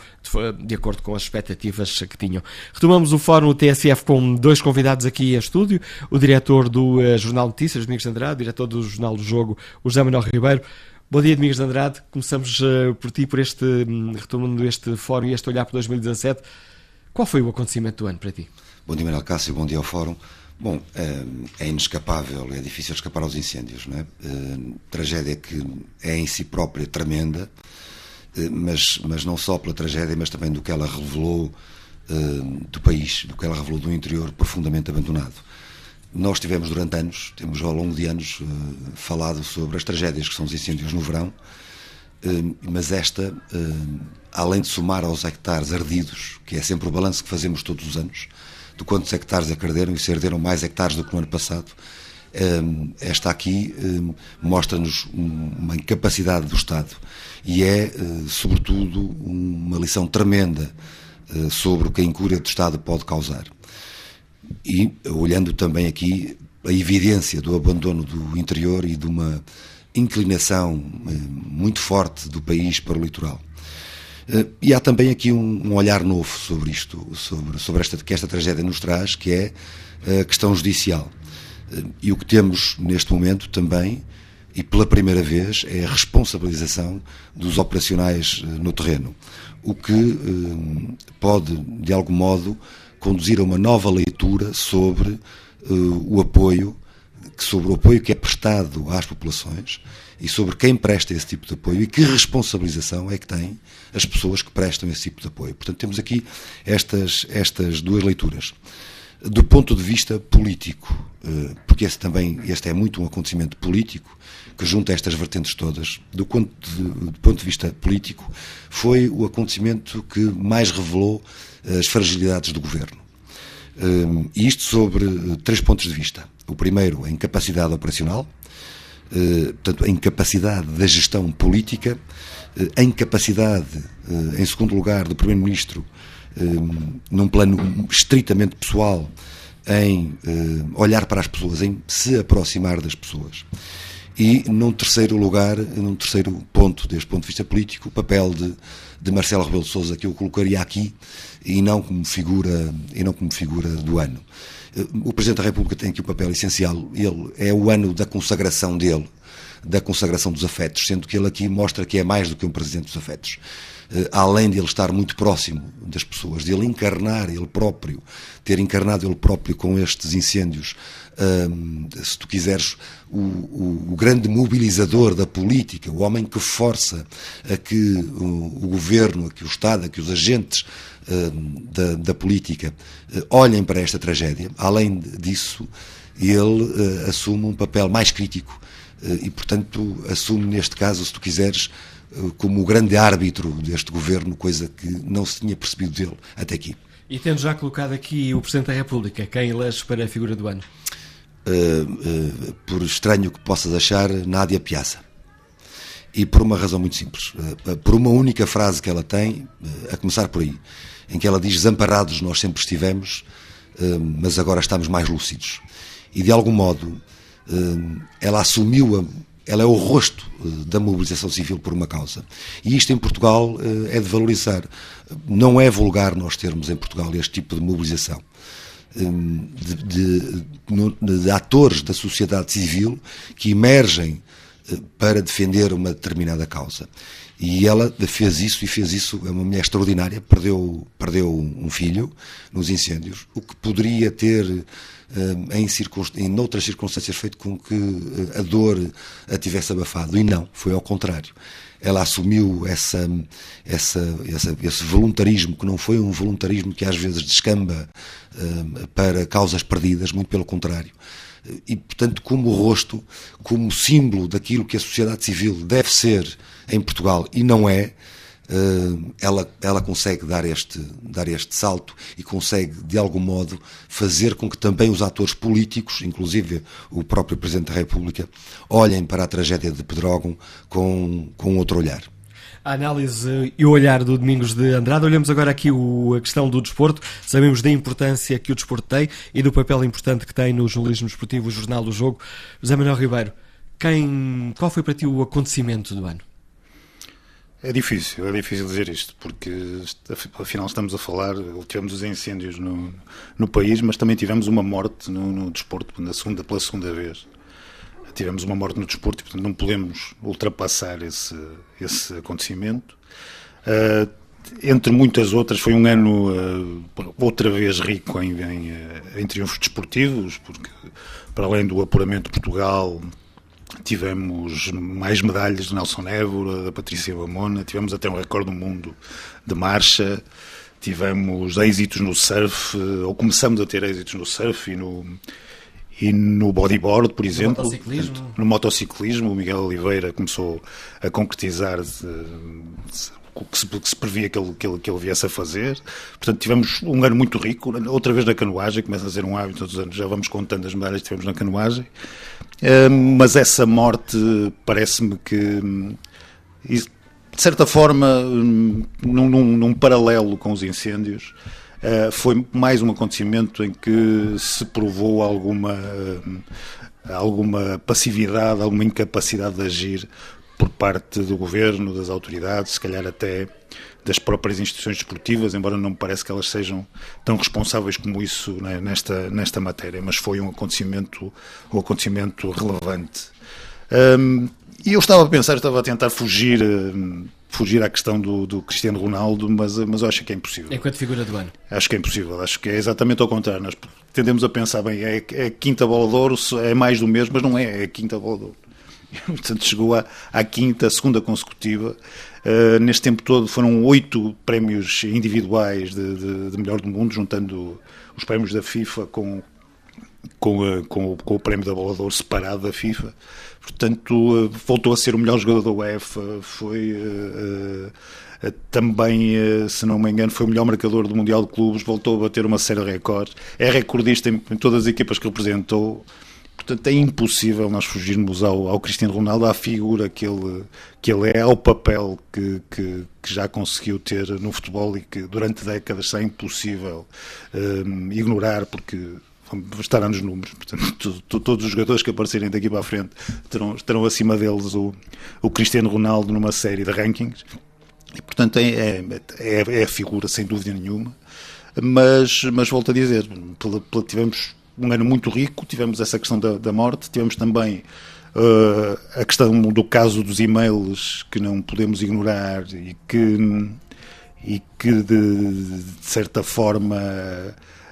de acordo com as expectativas que tinham. Retomamos o fórum TSF com dois convidados aqui a estúdio, o diretor do uh, Jornal Notícias, Domingos de Andrade, o diretor do Jornal do Jogo, o José Manuel Ribeiro. Bom dia, Domingos de Andrade. Começamos uh, por ti, por este, um, retomando este fórum e este olhar para 2017. Qual foi o acontecimento do ano para ti? Bom dia, Manuel Cássio. Bom dia ao fórum. Bom, é, é inescapável, é difícil escapar aos incêndios, não é? Eh, tragédia que é em si própria tremenda, eh, mas, mas não só pela tragédia, mas também do que ela revelou do país, do que ela revelou do interior profundamente abandonado. Nós tivemos durante anos, temos ao longo de anos falado sobre as tragédias que são os incêndios no verão, mas esta, além de somar aos hectares ardidos, que é sempre o balanço que fazemos todos os anos, de quantos hectares é que arderam e se arderam mais hectares do que no ano passado. Esta aqui mostra-nos uma incapacidade do Estado e é, eh, sobretudo, uma lição tremenda eh, sobre o que a incúria do Estado pode causar. E olhando também aqui a evidência do abandono do interior e de uma inclinação eh, muito forte do país para o litoral. E há também aqui um, olhar novo sobre isto, sobre, sobre esta, que esta tragédia nos traz, que é a questão judicial. E o que temos neste momento também, e pela primeira vez, é a responsabilização dos operacionais eh, no terreno. O que pode, de algum modo, conduzir a uma nova leitura sobre o apoio, sobre o apoio que é prestado às populações e sobre quem presta esse tipo de apoio e que responsabilização é que têm as pessoas que prestam esse tipo de apoio. Portanto, temos aqui estas, estas duas leituras. Do ponto de vista político, eh, porque esse também este é muito um acontecimento político que junta estas vertentes todas, do ponto de, do ponto de vista político, foi o acontecimento que mais revelou as fragilidades do governo. Eh, e isto sobre três pontos de vista. O primeiro, a incapacidade operacional, eh, portanto, a incapacidade da gestão política, eh, a incapacidade, eh, em segundo lugar, do Primeiro-Ministro, num plano estritamente pessoal, em olhar para as pessoas, em se aproximar das pessoas. E, num terceiro lugar, num terceiro ponto, deste ponto de vista político, o papel de, de Marcelo Rebelo de Sousa, que eu colocaria aqui, e não como figura, e não como figura do ano. O Presidente da República tem aqui um papel essencial. Ele é o ano da consagração dele, da consagração dos afetos, sendo que ele aqui mostra que é mais do que um Presidente dos afetos. Eh, além de ele estar muito próximo das pessoas, de ele encarnar ele próprio, ter encarnado ele próprio com estes incêndios, se tu quiseres, o, o, o, grande mobilizador da política, o homem que força a que o, o governo, a que o Estado, a que os agentes da, da, política uh, olhem para esta tragédia. Além disso, ele uh, assume um papel mais crítico e, portanto, assume, neste caso, se tu quiseres, como o grande árbitro deste governo, coisa que não se tinha percebido dele até aqui. E tendo já colocado aqui o Presidente da República, quem elege para a figura do ano? por estranho que possas achar, Nádia Piazza. E por uma razão muito simples. por uma única frase que ela tem, a começar por aí em que ela diz: Desamparados nós sempre estivemos, eh, mas agora estamos mais lúcidos. E de algum modo eh, ela assumiu, a, ela é o rosto eh, da mobilização civil por uma causa. E isto em Portugal é de valorizar. Não é vulgar nós termos em Portugal este tipo de mobilização. De, de, de, atores da sociedade civil que emergem para defender uma determinada causa. E ela fez isso, e fez isso, é uma mulher extraordinária, perdeu, perdeu um filho nos incêndios, o que poderia ter, eh, em, circunst... em outras circunstâncias, feito com que eh, a dor a tivesse abafado. E não, foi ao contrário. Ela assumiu essa, essa, essa, esse voluntarismo, que não foi um voluntarismo que às vezes descamba uh, para causas perdidas, muito pelo contrário e, portanto, como rosto, como símbolo daquilo que a sociedade civil deve ser em Portugal e não é, ela, ela consegue dar este, dar este salto e consegue, de algum modo, fazer com que também os atores políticos, inclusive o próprio Presidente da República, olhem para a tragédia de Pedrógão com, com outro olhar. A análise e o olhar do Domingos de Andrade. Olhamos agora aqui o, a questão do desporto. Sabemos da importância que o desporto tem e do papel importante que tem no jornalismo esportivo, o Jornal do Jogo. José Manuel Ribeiro, quem, qual foi para ti o acontecimento do ano? É difícil, é difícil dizer isto, porque afinal estamos a falar, tivemos os incêndios no, no país, mas também tivemos uma morte no, no desporto na segunda, pela segunda vez. Tivemos uma morte no desporto e, portanto, não podemos ultrapassar esse, esse acontecimento. Uh, entre muitas outras, foi um ano uh, outra vez rico em, em, em triunfos desportivos, porque para além do apuramento de Portugal, tivemos mais medalhas de Nelson Évora, da Patrícia Bamona, tivemos até um recorde do mundo de marcha, tivemos êxitos no surf, ou começamos a ter êxitos no surf e no, e no bodyboard, por exemplo. No motociclismo. No motociclismo, o Miguel Oliveira começou a concretizar o que se, que se previa que ele, que, ele, que ele viesse a fazer. Portanto, tivemos um ano muito rico. Outra vez na canoagem, começa a ser um hábito todos os anos, já vamos contando as medalhas que tivemos na canoagem. Mas essa morte parece-me que, de certa forma, num, num, num paralelo com os incêndios, Uh, foi mais um acontecimento em que se provou alguma, uh, alguma passividade, alguma incapacidade de agir por parte do governo, das autoridades, se calhar até das próprias instituições desportivas, embora não me parece que elas sejam tão responsáveis como isso né, nesta, nesta matéria, mas foi um acontecimento, um acontecimento relevante. Um, e eu estava a pensar, estava a tentar fugir, fugir à questão do, do, Cristiano Ronaldo, mas, mas eu acho que é impossível. Enquanto figura do ano? Acho que é impossível, acho que é exatamente ao contrário. Nós tendemos a pensar, bem, é, é a quinta bola de ouro, é mais do mesmo, mas não é, é a quinta bola de ouro. Portanto, chegou à, à quinta, segunda consecutiva. Uh, neste tempo todo foram oito prémios individuais de, de, de, melhor do mundo, juntando os prémios da FIFA com, com, uh, com, com o prémio da bola de ouro separado da FIFA. Portanto, uh, voltou a ser o melhor jogador da UEFA. Foi também, se não me engano, foi o melhor marcador do Mundial de Clubes. Voltou a bater uma série de recordes. É recordista em todas as equipas que representou. Portanto, é impossível nós fugirmos ao, ao Cristiano Ronaldo, à figura que ele, que ele é, ao papel que, que, que já conseguiu ter no futebol e que durante décadas é impossível um, ignorar, porque estará nos números. Portanto, todos os jogadores que aparecerem daqui para a frente terão, terão acima deles o, o Cristiano Ronaldo numa série de rankings. E, portanto, é, é, é, é a figura, sem dúvida nenhuma. Mas, mas volto a dizer, tivemos um ano muito rico, tivemos essa questão da, da morte, tivemos também uh, a questão do caso dos e-mails que não podemos ignorar e que, e que de, de certa forma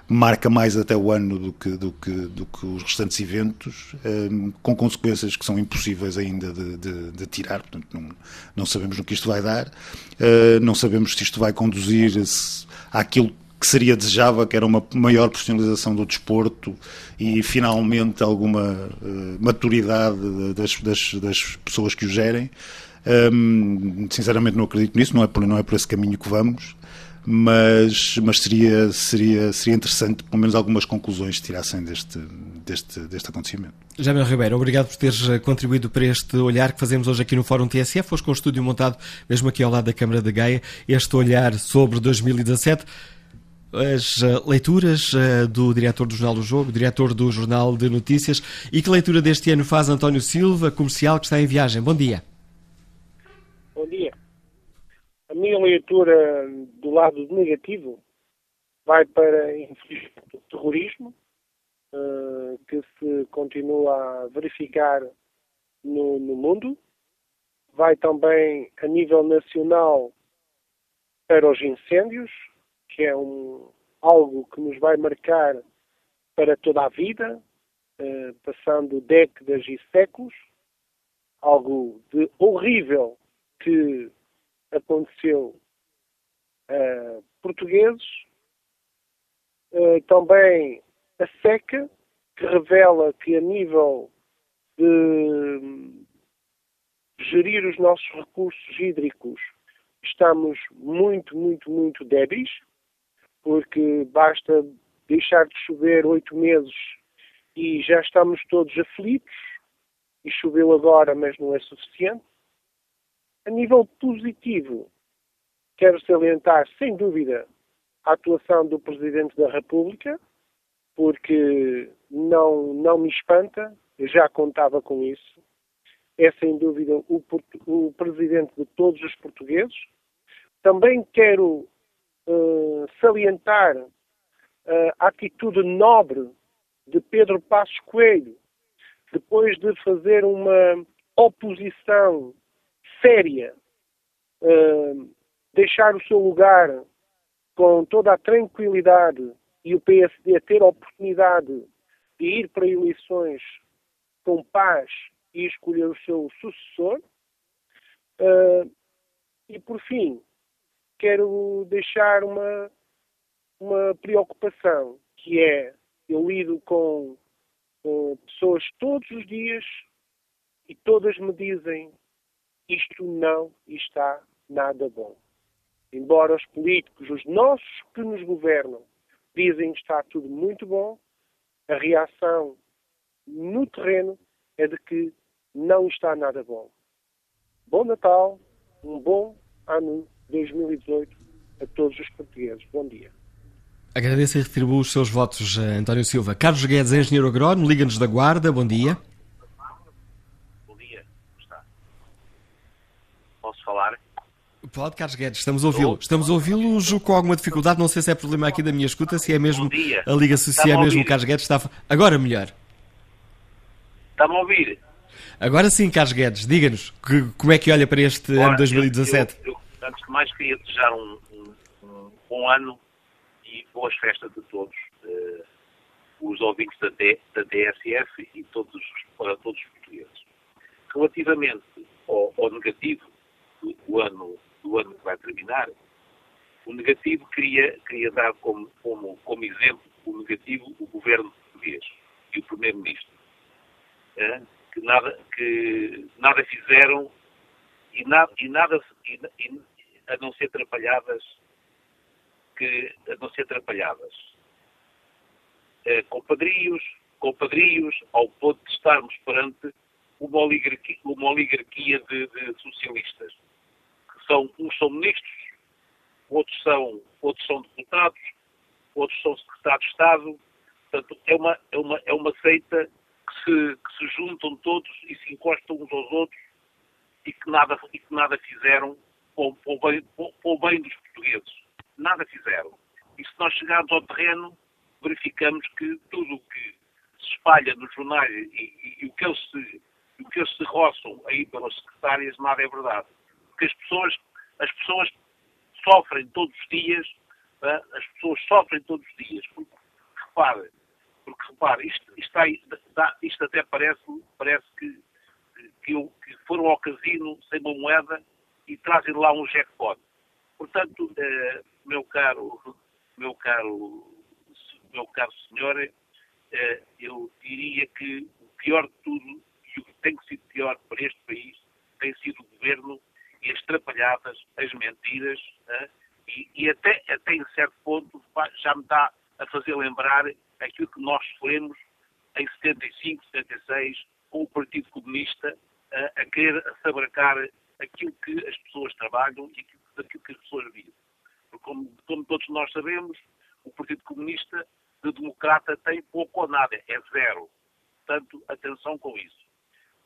marca mais até o ano do que, do que, do que os restantes eventos, uh, com consequências que são impossíveis ainda de, de, de tirar, portanto não, não, sabemos no que isto vai dar, uh, não sabemos se isto vai conduzir àquilo que seria desejável, que era uma maior profissionalização do desporto e finalmente alguma uh, maturidade das, das, das, pessoas que o gerem. Um, sinceramente não acredito nisso, não é, por, não é por esse caminho que vamos, mas, mas seria, seria, seria interessante pelo menos algumas conclusões tirassem deste, deste, deste acontecimento. Jamel Ribeiro, obrigado por teres eh, contribuído para este olhar que fazemos hoje aqui no Fórum TSF, hoje com o estúdio montado mesmo aqui ao lado da Câmara de Gaia, este olhar sobre 2017 as eh, leituras eh, do diretor do Jornal do Jogo, diretor do Jornal de Notícias. E que leitura deste ano faz António Silva, comercial, que está em viagem? Bom dia. Bom dia. A minha leitura do lado negativo vai para o terrorismo, eh, que se continua a verificar no, no mundo. Vai também, a nível nacional, para os incêndios, que é um, algo que nos vai marcar para toda a vida, uh, passando décadas e séculos, algo de horrível que aconteceu a uh, portugueses, uh, também a seca, que revela que a nível de gerir os nossos recursos hídricos estamos muito, muito, muito débeis, porque basta deixar de chover oito meses e já estamos todos aflitos, e choveu agora, mas não é suficiente. A nível positivo, quero salientar, sem dúvida, a atuação do Presidente da República, porque não, não me espanta, eu já contava com isso. É sem dúvida o, o Presidente de todos os portugueses. Também quero uh, salientar uh, a atitude nobre de Pedro Passos Coelho, depois de fazer uma oposição séria, uh, deixar o seu lugar com toda a tranquilidade e o PSD ter a oportunidade de ir para eleições com paz e escolher o seu sucessor. Uh, e por fim, quero deixar uma, uma preocupação, que é eu lido com, com pessoas todos os dias e todas me dizem isto não está nada bom. Embora os políticos, os nossos que nos governam, dizem que está tudo muito bom, a reação no terreno é de que não está nada bom. Bom Natal, um bom ano 2018 a todos os portugueses. Bom dia. Agradeço e retribuo os seus votos, eh, António Silva. Carlos Guedes, engenheiro agrónomo, Liga-nos da Guarda, bom dia. Bom dia, como está? Posso falar? Pode, Carlos Guedes, estamos a ouvi-lo. Estamos a ouvi-lo, julgo com alguma dificuldade, não sei se é problema aqui da minha escuta, se é mesmo a Liga, se, é mesmo o Carlos Guedes. Está... Agora melhor. Está-me a ouvir? Agora sim, Carlos Guedes, diga-nos como é que olha para este Ora, ano 2017. Eu, eu, antes de mais, queria desejar um, um, um, bom ano e boas festas a todos uh, os ouvintes da, D, da DSF e todos, para todos os portugueses. Relativamente ao, ao negativo do, do, ano, do ano que vai terminar, o negativo queria, queria dar como, como, como exemplo o negativo o governo português e o primeiro-ministro. Uh, que nada, que nada fizeram e nada, e nada a não ser atrapalhadas que a não ser atrapalhadas. Eh, compadrios, compadrios, ao ponto de estarmos perante uma oligarquia, uma oligarquia de, de, socialistas, que são, uns são ministros, outros são, outros são deputados, outros são secretários de Estado, portanto, é uma, é uma, é uma seita se, que se juntam todos e se encostam uns aos outros e que nada, e que nada fizeram para o, bem, dos portugueses. Nada fizeram. E se nós chegarmos ao terreno, verificamos que tudo o que se espalha nos jornais e, e, e o, que eles se, o que eles se roçam aí pelas secretárias, nada é verdade. Porque as pessoas, as pessoas sofrem todos os dias, as pessoas sofrem todos os dias. Porque, repare, porque repare, isto, isto, aí, isto até parece, parece que, que, eu, que, foram ao casino sem uma moeda trazem lá um jackpot. Portanto, eh, meu caro, meu caro, meu caro senhor, eh, eu diria que o pior de tudo e o que tem sido pior para este país tem sido o governo e as trapalhadas, as mentiras, eh, e, e até, até em certo ponto já me dá a fazer lembrar aquilo que nós sofremos em 75, 76, com o Partido Comunista a, querer sabracar trabalham e aquilo, aquilo que as pessoas vivem. Porque, como, como, todos nós sabemos, o Partido Comunista de democrata tem pouco ou nada, é zero. Portanto, atenção com isso.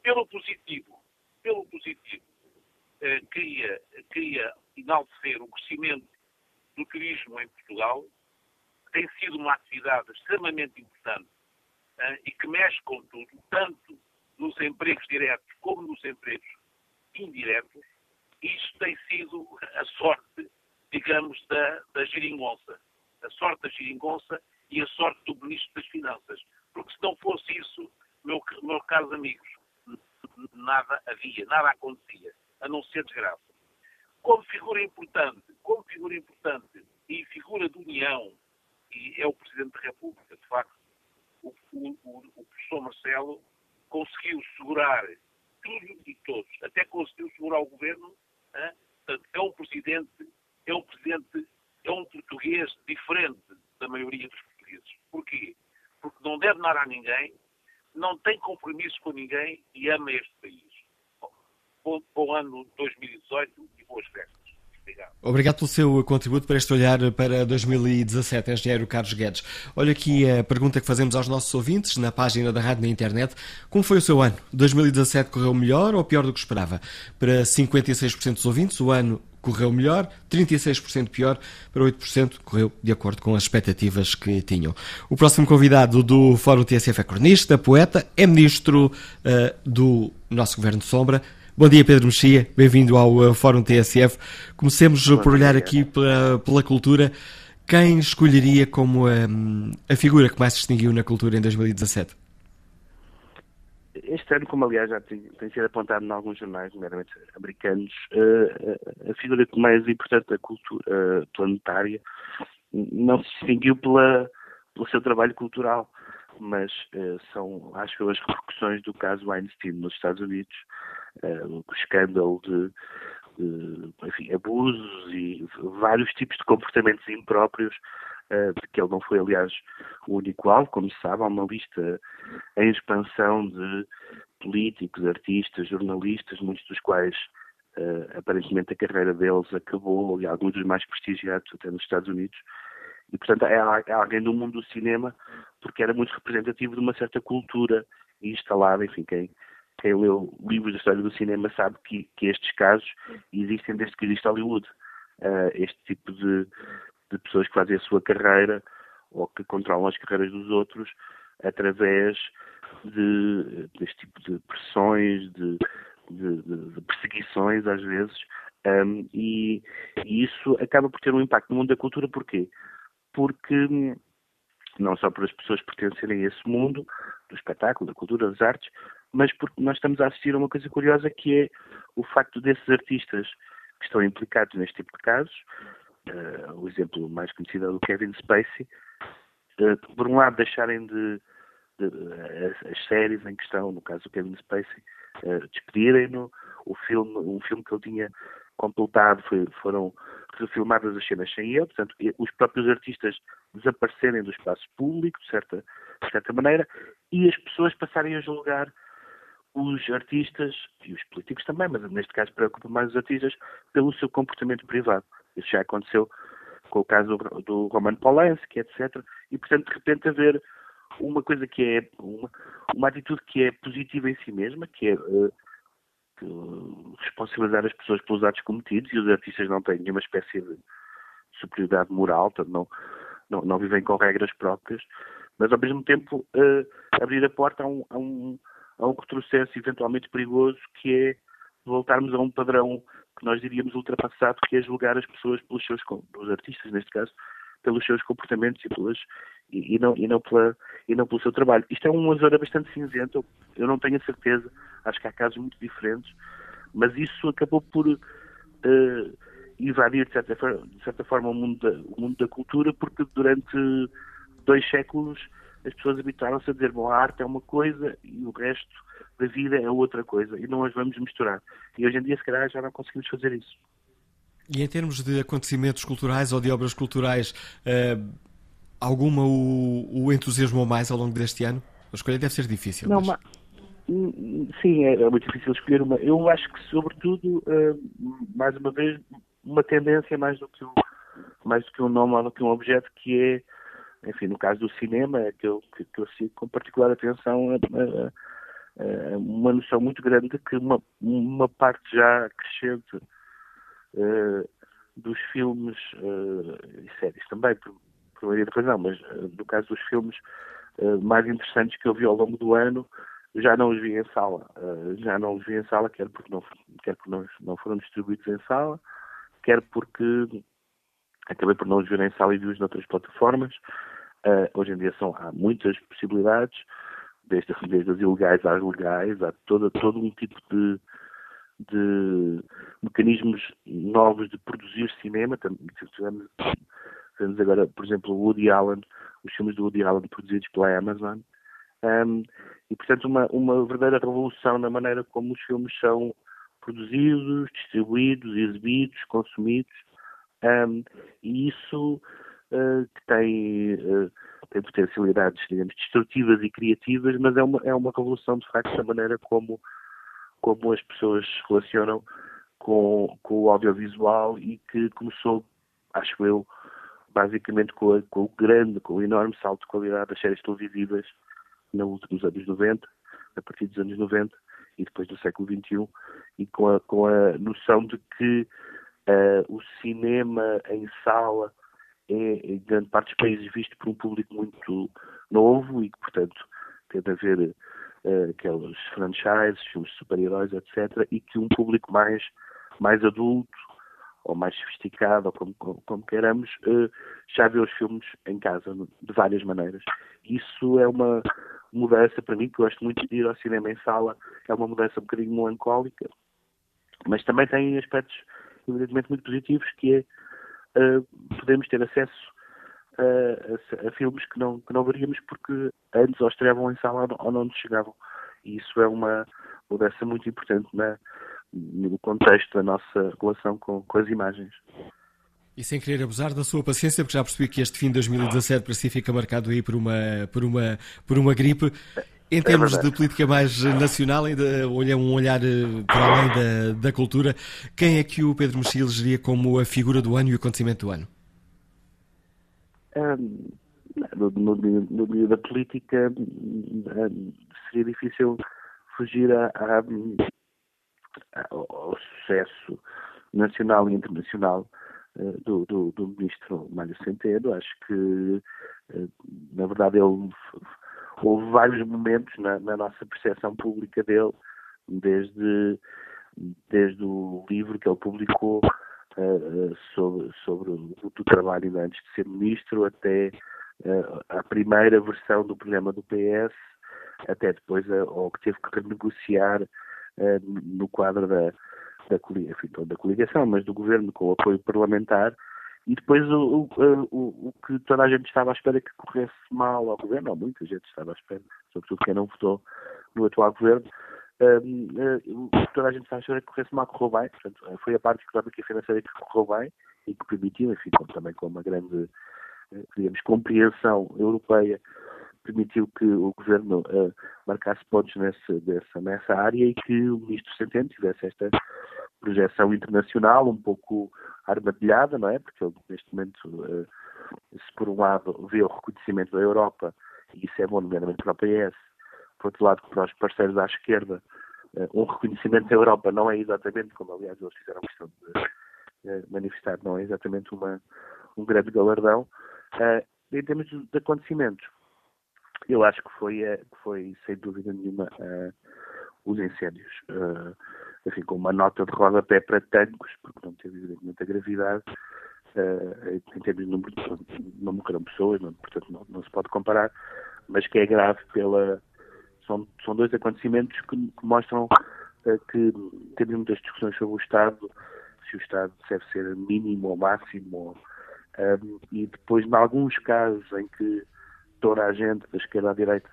Pelo positivo, pelo positivo, eh, queria, queria enaltecer o crescimento do turismo em Portugal, tem sido uma atividade extremamente importante uh, e que mexe com tudo, tanto nos empregos diretos como nos empregos indiretos. Isto tem sido a sorte, digamos, da, da geringonça. A sorte da geringonça e a sorte do Ministro das Finanças. Porque se não fosse isso, meu, meus caros amigos, nada havia, nada acontecia, a não ser desgraça. Como figura importante, como figura importante e figura de união e é o Presidente da República, de facto, o, o, o professor Marcelo conseguiu segurar tudo e todos, até conseguiu segurar o governo, hein, Portanto, é um presidente, é um presidente, é um português diferente da maioria dos portugueses. Porquê? Porque não deve nada a ninguém, não tem compromissos com ninguém e ama este país. Bom, bom ano 2018 e boas festas. Obrigado. Pelo seu contributo para este olhar para 2017, engenheiro Carlos Guedes. Olha aqui a pergunta que fazemos aos nossos ouvintes na página da rádio na internet. Como foi o seu ano? 2017 correu melhor ou pior do que esperava? Para 56% dos ouvintes, o ano correu melhor, 36% pior, para 8% correu de acordo com as expectativas que tinham. O próximo convidado do Fórum TSF é cronista, poeta, é ministro uh, do nosso Governo de Sombra. Bom dia, Pedro Mexia, bem-vindo ao uh, Fórum TSF. Comecemos Bom por olhar dia. aqui pela, pela, cultura. Quem escolheria como um, a figura que mais se distinguiu na cultura em 2017? Este ano, como aliás já tem, tem sido apontado em alguns jornais, nomeadamente americanos, uh, a figura que mais importante da cultura uh, planetária não se distinguiu pela, pelo seu trabalho cultural, mas uh, são, acho as repercussões do caso Weinstein nos Estados Unidos, o escândalo de, de enfim, abusos e vários tipos de comportamentos impróprios, uh, de que ele não foi, aliás, o único alvo, como se sabe, há uma lista em expansão de políticos, artistas, jornalistas, muitos dos quais Uh, aparentemente a carreira deles acabou, e alguns dos mais prestigiados até nos Estados Unidos. E, portanto, é, é alguém do mundo do cinema, porque era muito representativo de uma certa cultura instalada, enfim, quem, quem leu livros da história do cinema sabe que, que estes casos existem desde que existe Hollywood. Uh, este tipo de, de pessoas que fazem a sua carreira ou que controlam as carreiras dos outros através de, deste tipo de pressões, de, de, de perseguições às vezes, um, e, e, isso acaba por ter um impacto no mundo da cultura, porquê? Porque não só por as pessoas pertencerem a esse mundo do espetáculo, da cultura, das artes, mas porque nós estamos a assistir a uma coisa curiosa que é o facto desses artistas que estão implicados neste tipo de casos, uh, o exemplo mais conhecido é o Kevin Spacey, uh, por um lado deixarem de, de uh, as, séries em questão, no caso do Kevin Spacey, despedirem-no, o filme, um filme que ele tinha completado foi, foram refilmadas as cenas sem ele, portanto, os próprios artistas desaparecerem do espaço público, de certa, de certa maneira, e as pessoas passarem a julgar os artistas e os políticos também, mas neste caso preocupa mais os artistas pelo seu comportamento privado. Isso já aconteceu com o caso do Roman Polanski, etc. E, portanto, de repente haver uma coisa que é uma, uma atitude que é positiva em si mesma, que é uh, responsabilizar as pessoas pelos atos cometidos e os artistas não têm nenhuma espécie de superioridade moral, portanto não, não, não vivem com regras próprias, mas ao mesmo tempo uh, abrir a porta a um, a um a um retrocesso eventualmente perigoso, que é voltarmos a um padrão que nós diríamos ultrapassado, que é julgar as pessoas pelos seus, os artistas neste caso, pelos seus comportamentos e, pelas, e, e, não, e, não pela, e não pelo seu trabalho. Isto é uma zona bastante cinzenta, eu não tenho a certeza, acho que há casos muito diferentes, mas isso acabou por uh, invadir, de certa, de certa forma, o mundo, da, o mundo da cultura, porque durante dois séculos as pessoas habituaram-se a dizer, bom, a arte é uma coisa e o resto da vida é outra coisa e não as vamos misturar. E hoje em dia, se calhar, já não conseguimos fazer isso. E em termos de acontecimentos culturais ou de obras culturais, uh, alguma o, o, entusiasmou mais ao longo deste ano? A escolha deve ser difícil. Não, mas... Sim, é, é muito difícil escolher uma. Eu acho que, sobretudo, uh, mais uma vez, uma tendência mais do que um, mais do que um nome ou do que um objeto, que é enfim, no caso do cinema, é que eu, que, que eu sigo com particular atenção a, a, a, uma noção muito grande de que uma, uma parte já crescente uh, dos filmes uh, e séries também, por, por maioria de razão, mas uh, no caso dos filmes mais interessantes que eu vi ao longo do ano, já não os vi em sala. já não os vi em sala, quer porque não, quer porque não, não foram distribuídos em sala, quer porque acabei por não os ver em sala e vi-os noutras plataformas. Uh, hoje em dia são, há muitas possibilidades, desde, desde as ilegais às legais, há todo um tipo de, de mecanismos novos de produzir cinema. Tivemos, tivemos agora, por exemplo, Woody Allen, os filmes do Woody Allen produzidos pela Amazon. Um, e, portanto, uma, uma verdadeira revolução na maneira como os filmes são produzidos, distribuídos, exibidos, consumidos, um, e isso que tem, uh, tem potencialidades, digamos, destrutivas e criativas, mas é uma, é uma revolução, de facto, da maneira como, como as pessoas se relacionam com, com o audiovisual e que começou, acho eu, basicamente com, a, com, o grande, com o enorme salto de qualidade das séries televisivas nos últimos anos 90, a partir dos anos 90 e depois do século XXI, e com a, com a noção de que uh, o cinema em sala é, em grande parte dos países, visto por um público muito novo e que, portanto, tem de haver uh, aqueles franchises, filmes de super-heróis, etc., e que um público mais, mais adulto ou mais sofisticado, ou como, como, como queiramos, uh, já vê os filmes em casa, de várias maneiras. Isso é uma mudança para mim, que gosto muito de ir ao cinema em sala, é uma mudança um bocadinho melancólica, mas também tem aspectos evidentemente muito positivos, que é podemos ter acesso a, a, a, filmes que não, que não veríamos porque antes ou estreavam em sala ou não nos chegavam. E isso é uma mudança muito importante na, no contexto da nossa relação com, com as imagens. E sem querer abusar da sua paciência, porque já percebi que este fim de 2017 para si fica marcado aí por uma, por uma, por uma gripe. Em é termos é de política mais nacional, ainda olha um olhar eh, para além da, da cultura, quem é que o Pedro Mexia elegeria como a figura do ano e o acontecimento do ano? Um, no, no, no meio da política um, seria difícil fugir a, a, ao sucesso nacional e internacional uh, do, do, do, ministro Mário Centeno. Acho que, uh, na verdade, ele houve vários momentos na, na nossa percepção pública dele, desde, desde o livro que ele publicou uh, sobre, sobre o, o trabalho antes de ser ministro, até uh, a primeira versão do programa do PS, até depois a, ou que teve que renegociar uh, no quadro da, da, enfim, da coligação, mas do governo com o apoio parlamentar, e depois o, o, o, que toda a gente estava à espera que corresse mal ao governo, ou muita gente estava à espera, sobretudo quem não votou no atual governo, um, uh, toda a gente estava à espera que corresse mal, correu bem, portanto, foi a parte económica e financeira que correu bem e que permitiu, enfim, também com uma grande, uh, digamos, compreensão europeia, permitiu que o governo uh, marcasse pontos nesse, dessa, nessa área e que o ministro Centeno tivesse esta projeção internacional um pouco armadilhada, não é? Porque ele, neste momento, uh, se por um lado vê o reconhecimento da Europa, e isso é bom, nomeadamente para o PS, por outro lado, para os parceiros à esquerda, uh, um reconhecimento da Europa não é exatamente, como aliás eles fizeram questão de uh, manifestar, não é exatamente uma, um grande galardão. em termos de, acontecimentos, eu acho que foi, foi sem dúvida nenhuma, os incêndios. Enfim, com uma nota de rodapé para tancos, porque não teve evidentemente a gravidade, uh, em termos de número, não morreram pessoas, não, portanto não, não, se pode comparar, mas que é grave pela. São, são dois acontecimentos que, que mostram uh, que temos muitas discussões sobre o Estado, se o Estado deve ser mínimo ou máximo, um, e depois, em alguns casos em que toda a gente, da esquerda à direita,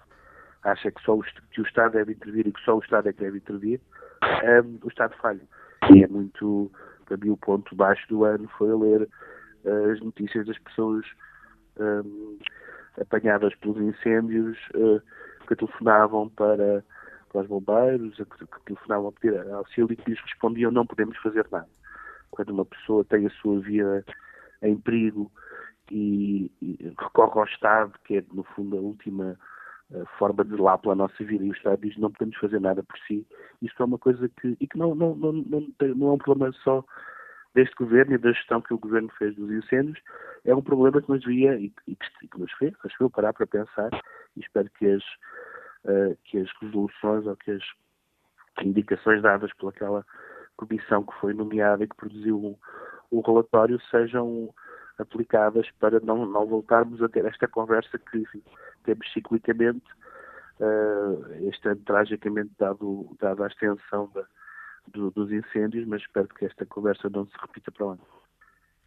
acha que só o, que o Estado deve intervir e que só o Estado é que deve intervir, um, o Estado falha. E é muito, para mim, o ponto baixo do ano foi ler uh, as notícias das pessoas um, apanhadas pelos incêndios uh, que telefonavam para, para os bombeiros, que, que telefonavam a pedir auxílio e que lhes respondiam não podemos fazer nada. Quando uma pessoa tem a sua vida em perigo e, e recorre ao Estado, que é no fundo a última forma de lá pela nossa vida. E o Estado diz não podemos fazer nada por si, isto é uma coisa que, e que não, não, não, não, é um problema só deste governo e da gestão que o governo fez dos incêndios, é um problema que nos via e, e, que, nos fez, fez parar para pensar. E espero que as, uh, que as resoluções ou que as indicações dadas pelaquela comissão que foi nomeada e que produziu o, o relatório sejam aplicadas para não, não voltarmos a ter esta conversa que enfim, temos ciclicamente, uh, este ano tragicamente dado, dado a extensão da, do, dos incêndios, mas espero que esta conversa não se repita para lá.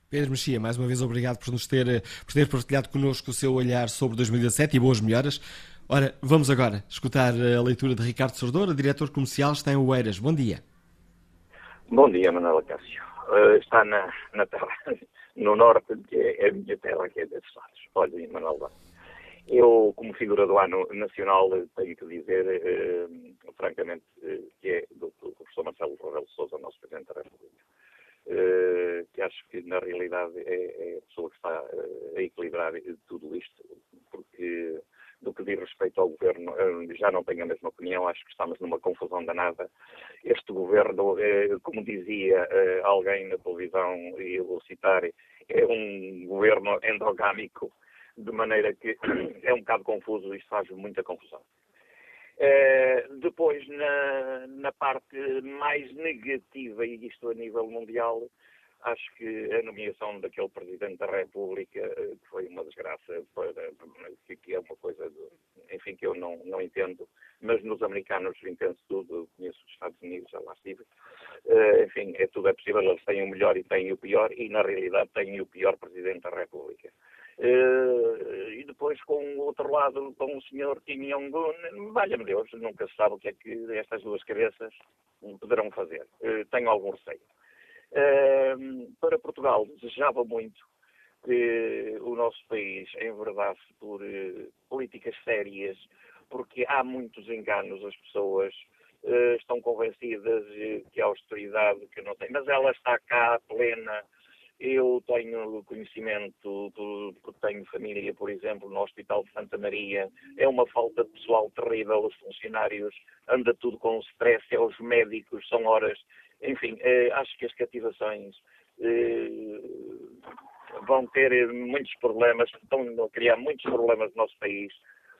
Pedro Mexia, mais uma vez obrigado por nos ter, por ter partilhado connosco o seu olhar sobre 2017 e boas melhoras. Ora, vamos agora escutar a leitura de Ricardo Sordora, diretor comercial está em Oeiras. Bom dia. Bom dia, Manuela Cássio. Uh, está na, na terra, no norte, que é a minha terra, que é desses lados. Olha, Manuela, eu, como figura do ano nacional, tenho que dizer, uh, francamente, uh, que é do, do professor Marcelo Rebelo Sousa, nosso Presidente da República. Uh, que acho que na realidade é, é a pessoa que está uh, a equilibrar tudo isto, porque do que diz respeito ao governo, já não tenho a mesma opinião, acho que estamos numa confusão danada. Este governo, uh, como dizia alguém na televisão, e eu vou citar, é um governo endogâmico, de maneira que é um bocado confuso, isto faz muita confusão. Uh, depois, na, na, parte mais negativa, e isto a nível mundial, acho que a nomeação daquele Presidente da República uh, foi uma desgraça, para, que é uma coisa, de, enfim, que eu não, não entendo, mas nos americanos entendo tudo, conheço os Estados Unidos, já lá estive. Uh, enfim, é tudo é possível, eles têm o melhor e têm o pior, e na realidade têm o pior Presidente da República. Uh, e depois com o outro lado, com o senhor Kim Jong-un, valha-me Deus, nunca se sabe o que é que estas duas cabeças poderão fazer. Uh, tenho algum receio. Para Portugal, desejava muito que o nosso país enverdasse por políticas sérias, porque há muitos enganos, as pessoas estão convencidas que a austeridade que não tem, mas ela está cá plena eu tenho conhecimento, porque tenho família, por exemplo, no Hospital de Santa Maria. É uma falta de pessoal terrível. Os funcionários anda tudo com stress, é os médicos, são horas. Enfim, eh, acho que as cativações eh, vão ter muitos problemas, estão a criar muitos problemas no nosso país.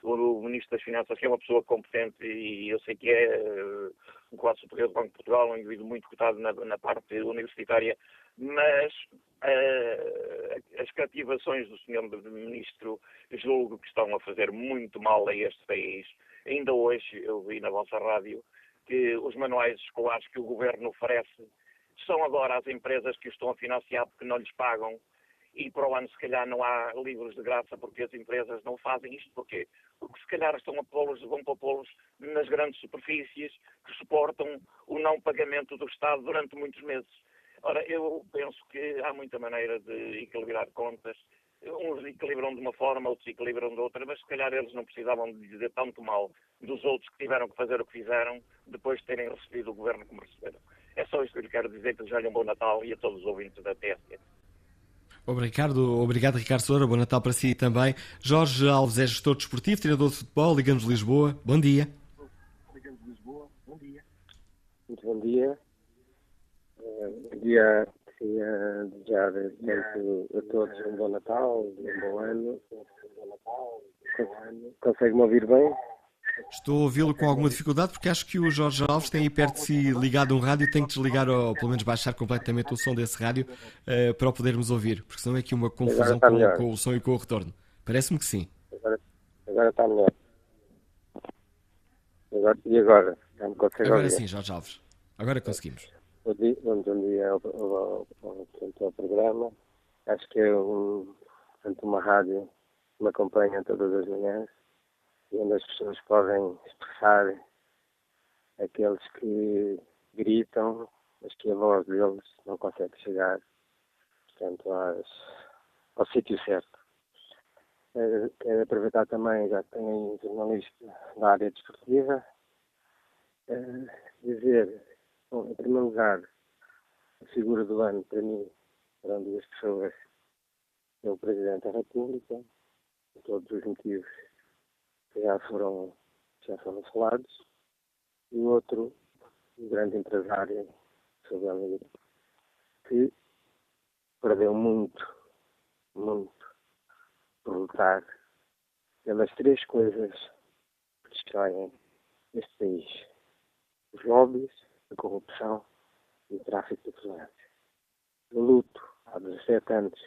O Ministro das Finanças, que é uma pessoa competente e eu sei que é eh, um quadro superior do Banco de Portugal, um indivíduo muito cotado na, na parte universitária, mas as cativações do Sr. Ministro julgo que estão a fazer muito mal a este país. Ainda hoje eu vi na vossa rádio que os manuais escolares que o Governo oferece são agora as empresas que os estão a financiar porque não lhes pagam e para o ano se calhar não há livros de graça porque as empresas não fazem isto. Porquê? Porque se calhar estão a pô-los, vão para pô-los nas grandes superfícies que suportam o não pagamento do Estado durante muitos meses. Ora, eu penso que há muita maneira de equilibrar contas. Uns equilibram de uma forma, outros equilibram de outra, mas se calhar eles não precisavam de dizer tanto mal dos outros que tiveram que fazer o que fizeram depois de terem recebido o governo como receberam. É só isto que eu lhe quero dizer, que desejo um bom Natal e a todos os ouvintes da TSE. Obrigado, obrigado Ricardo Soura, bom Natal para si também. Jorge Alves é gestor desportivo, treinador de futebol, Ligamos Lisboa. Bom dia. Ligamos Lisboa, bom dia. Muito bom dia. Bom dia, queria desejar tanto a todos um bom Natal, um bom ano. Consegue-me ouvir bem? Estou a ouvi-lo com alguma dificuldade porque acho que o Jorge Alves tem aí perto de si ligado um rádio e tem que desligar ou pelo menos baixar completamente o som desse rádio uh, para o podermos ouvir, porque senão é aqui uma confusão com, com, o som e com o retorno. Parece-me que sim. Agora, agora está melhor. Agora, e agora? Me agora ouvir? sim, Jorge Alves. Agora conseguimos. Bom dia, ao, ao, ao, ao, programa. Acho que é um, portanto, uma rádio que me acompanha todas as manhãs e onde as pessoas podem expressar aqueles que gritam, mas que a voz deles não consegue chegar, portanto, às, ao sítio certo. Eh, quero aproveitar também, já que tenho jornalista da área desportiva, eh, dizer, bom, em primeiro lugar, a figura do ano para mim foram duas pessoas, é o Presidente da República, por todos os motivos que já foram, já foram falados, e o outro, um grande empresário, Silvio que perdeu muito, muito por lutar pelas três coisas que destroem este país. Os lobbies, a corrupção e o tráfico de pessoas. Eu luto há 17 anos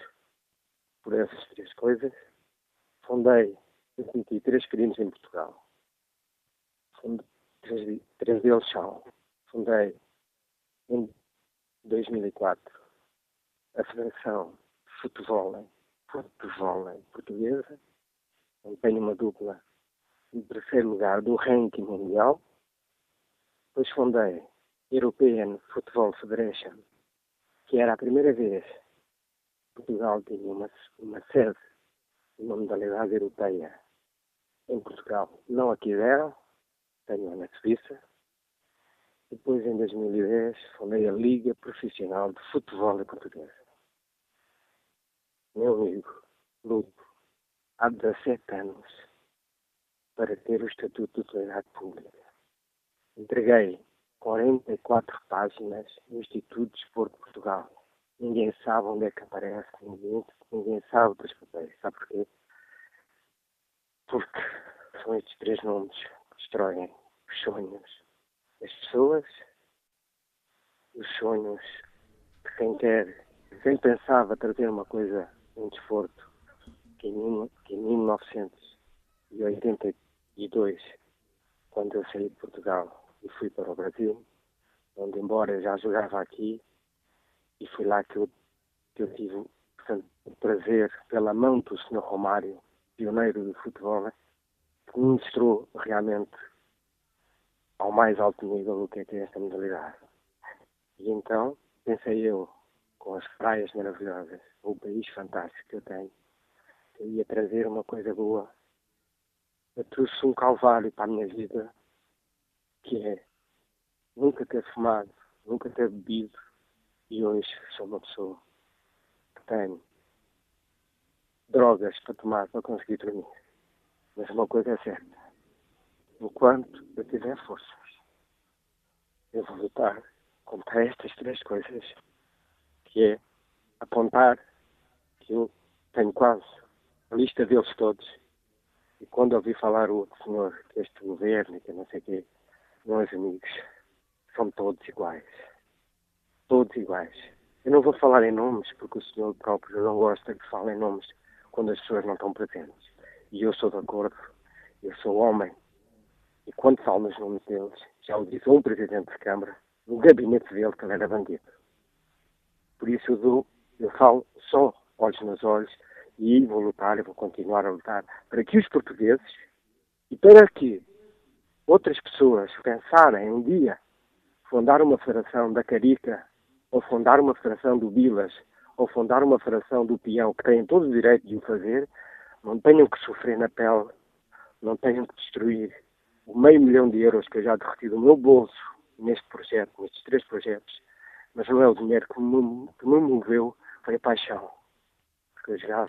por essas três coisas. Fundei eu cometi três crimes em Portugal. três, três deles são. Fundei em 2004 a Federação de Futebol, Futebol Portuguesa, onde tenho uma dupla em terceiro lugar do ranking mundial. Depois fundei European Football Federation, que era a primeira vez que Portugal tinha uma, uma sede de uma modalidade europeia em Portugal. Não a quiseram, tenho na Suíça. Depois, em 2010, fundei a Liga Profissional de Futebol Portuguesa. Meu amigo, luto há 17 anos para ter o Estatuto de Utilidade Pública. Entreguei 44 páginas no Instituto de Desporto de Portugal. Ninguém sabe onde é que aparece, ninguém, ninguém sabe dos papéis. Sabe porquê? Porque são estes três nomes que destroem os sonhos das pessoas, os sonhos de quem quer, quem pensava trazer uma coisa em desporto, que em, que em 1982, quando eu saí de Portugal e fui para o Brasil, onde embora já jogava aqui, e foi lá que eu, que eu tive portanto, o prazer, pela mão do Sr. Romário, pioneiro do futebol, né, que me mostrou realmente ao mais alto nível o que é que é esta modalidade. E então, pensei eu, com as praias maravilhosas, o país fantástico que eu tenho, que eu ia trazer uma coisa boa. Eu trouxe um calvário para a minha vida, que é nunca ter fumado, nunca ter bebido, e hoje sou uma pessoa que tem drogas para tomar para conseguir dormir. Mas uma coisa é certa, enquanto eu tiver forças, eu vou lutar contra estas três coisas, que é apontar que eu tenho quase a lista deles todos, e quando ouvi falar o outro senhor, que este governo, que não sei o quê, meus amigos, são todos iguais. Todos iguais. Eu não vou falar em nomes, porque o senhor próprio não gosta que fale em nomes quando as pessoas não estão presentes. E eu sou de acordo, eu sou homem, e quando falo nos nomes deles, já o disse um presidente de Câmara, no gabinete dele, que ele era bandido. Por isso eu, dou, eu falo só olhos nos olhos e vou lutar, e vou continuar a lutar para que os portugueses e para que outras pessoas pensarem um dia fundar uma federação da Carica, ou fundar uma federação do Bilas, ou fundar uma federação do Peão, que têm todo o direito de o fazer, não tenham que sofrer na pele, não tenham que destruir o meio milhão de euros que eu já derreti do meu bolso neste projeto, nestes três projetos, mas não é o dinheiro que me, que me moveu, foi a paixão.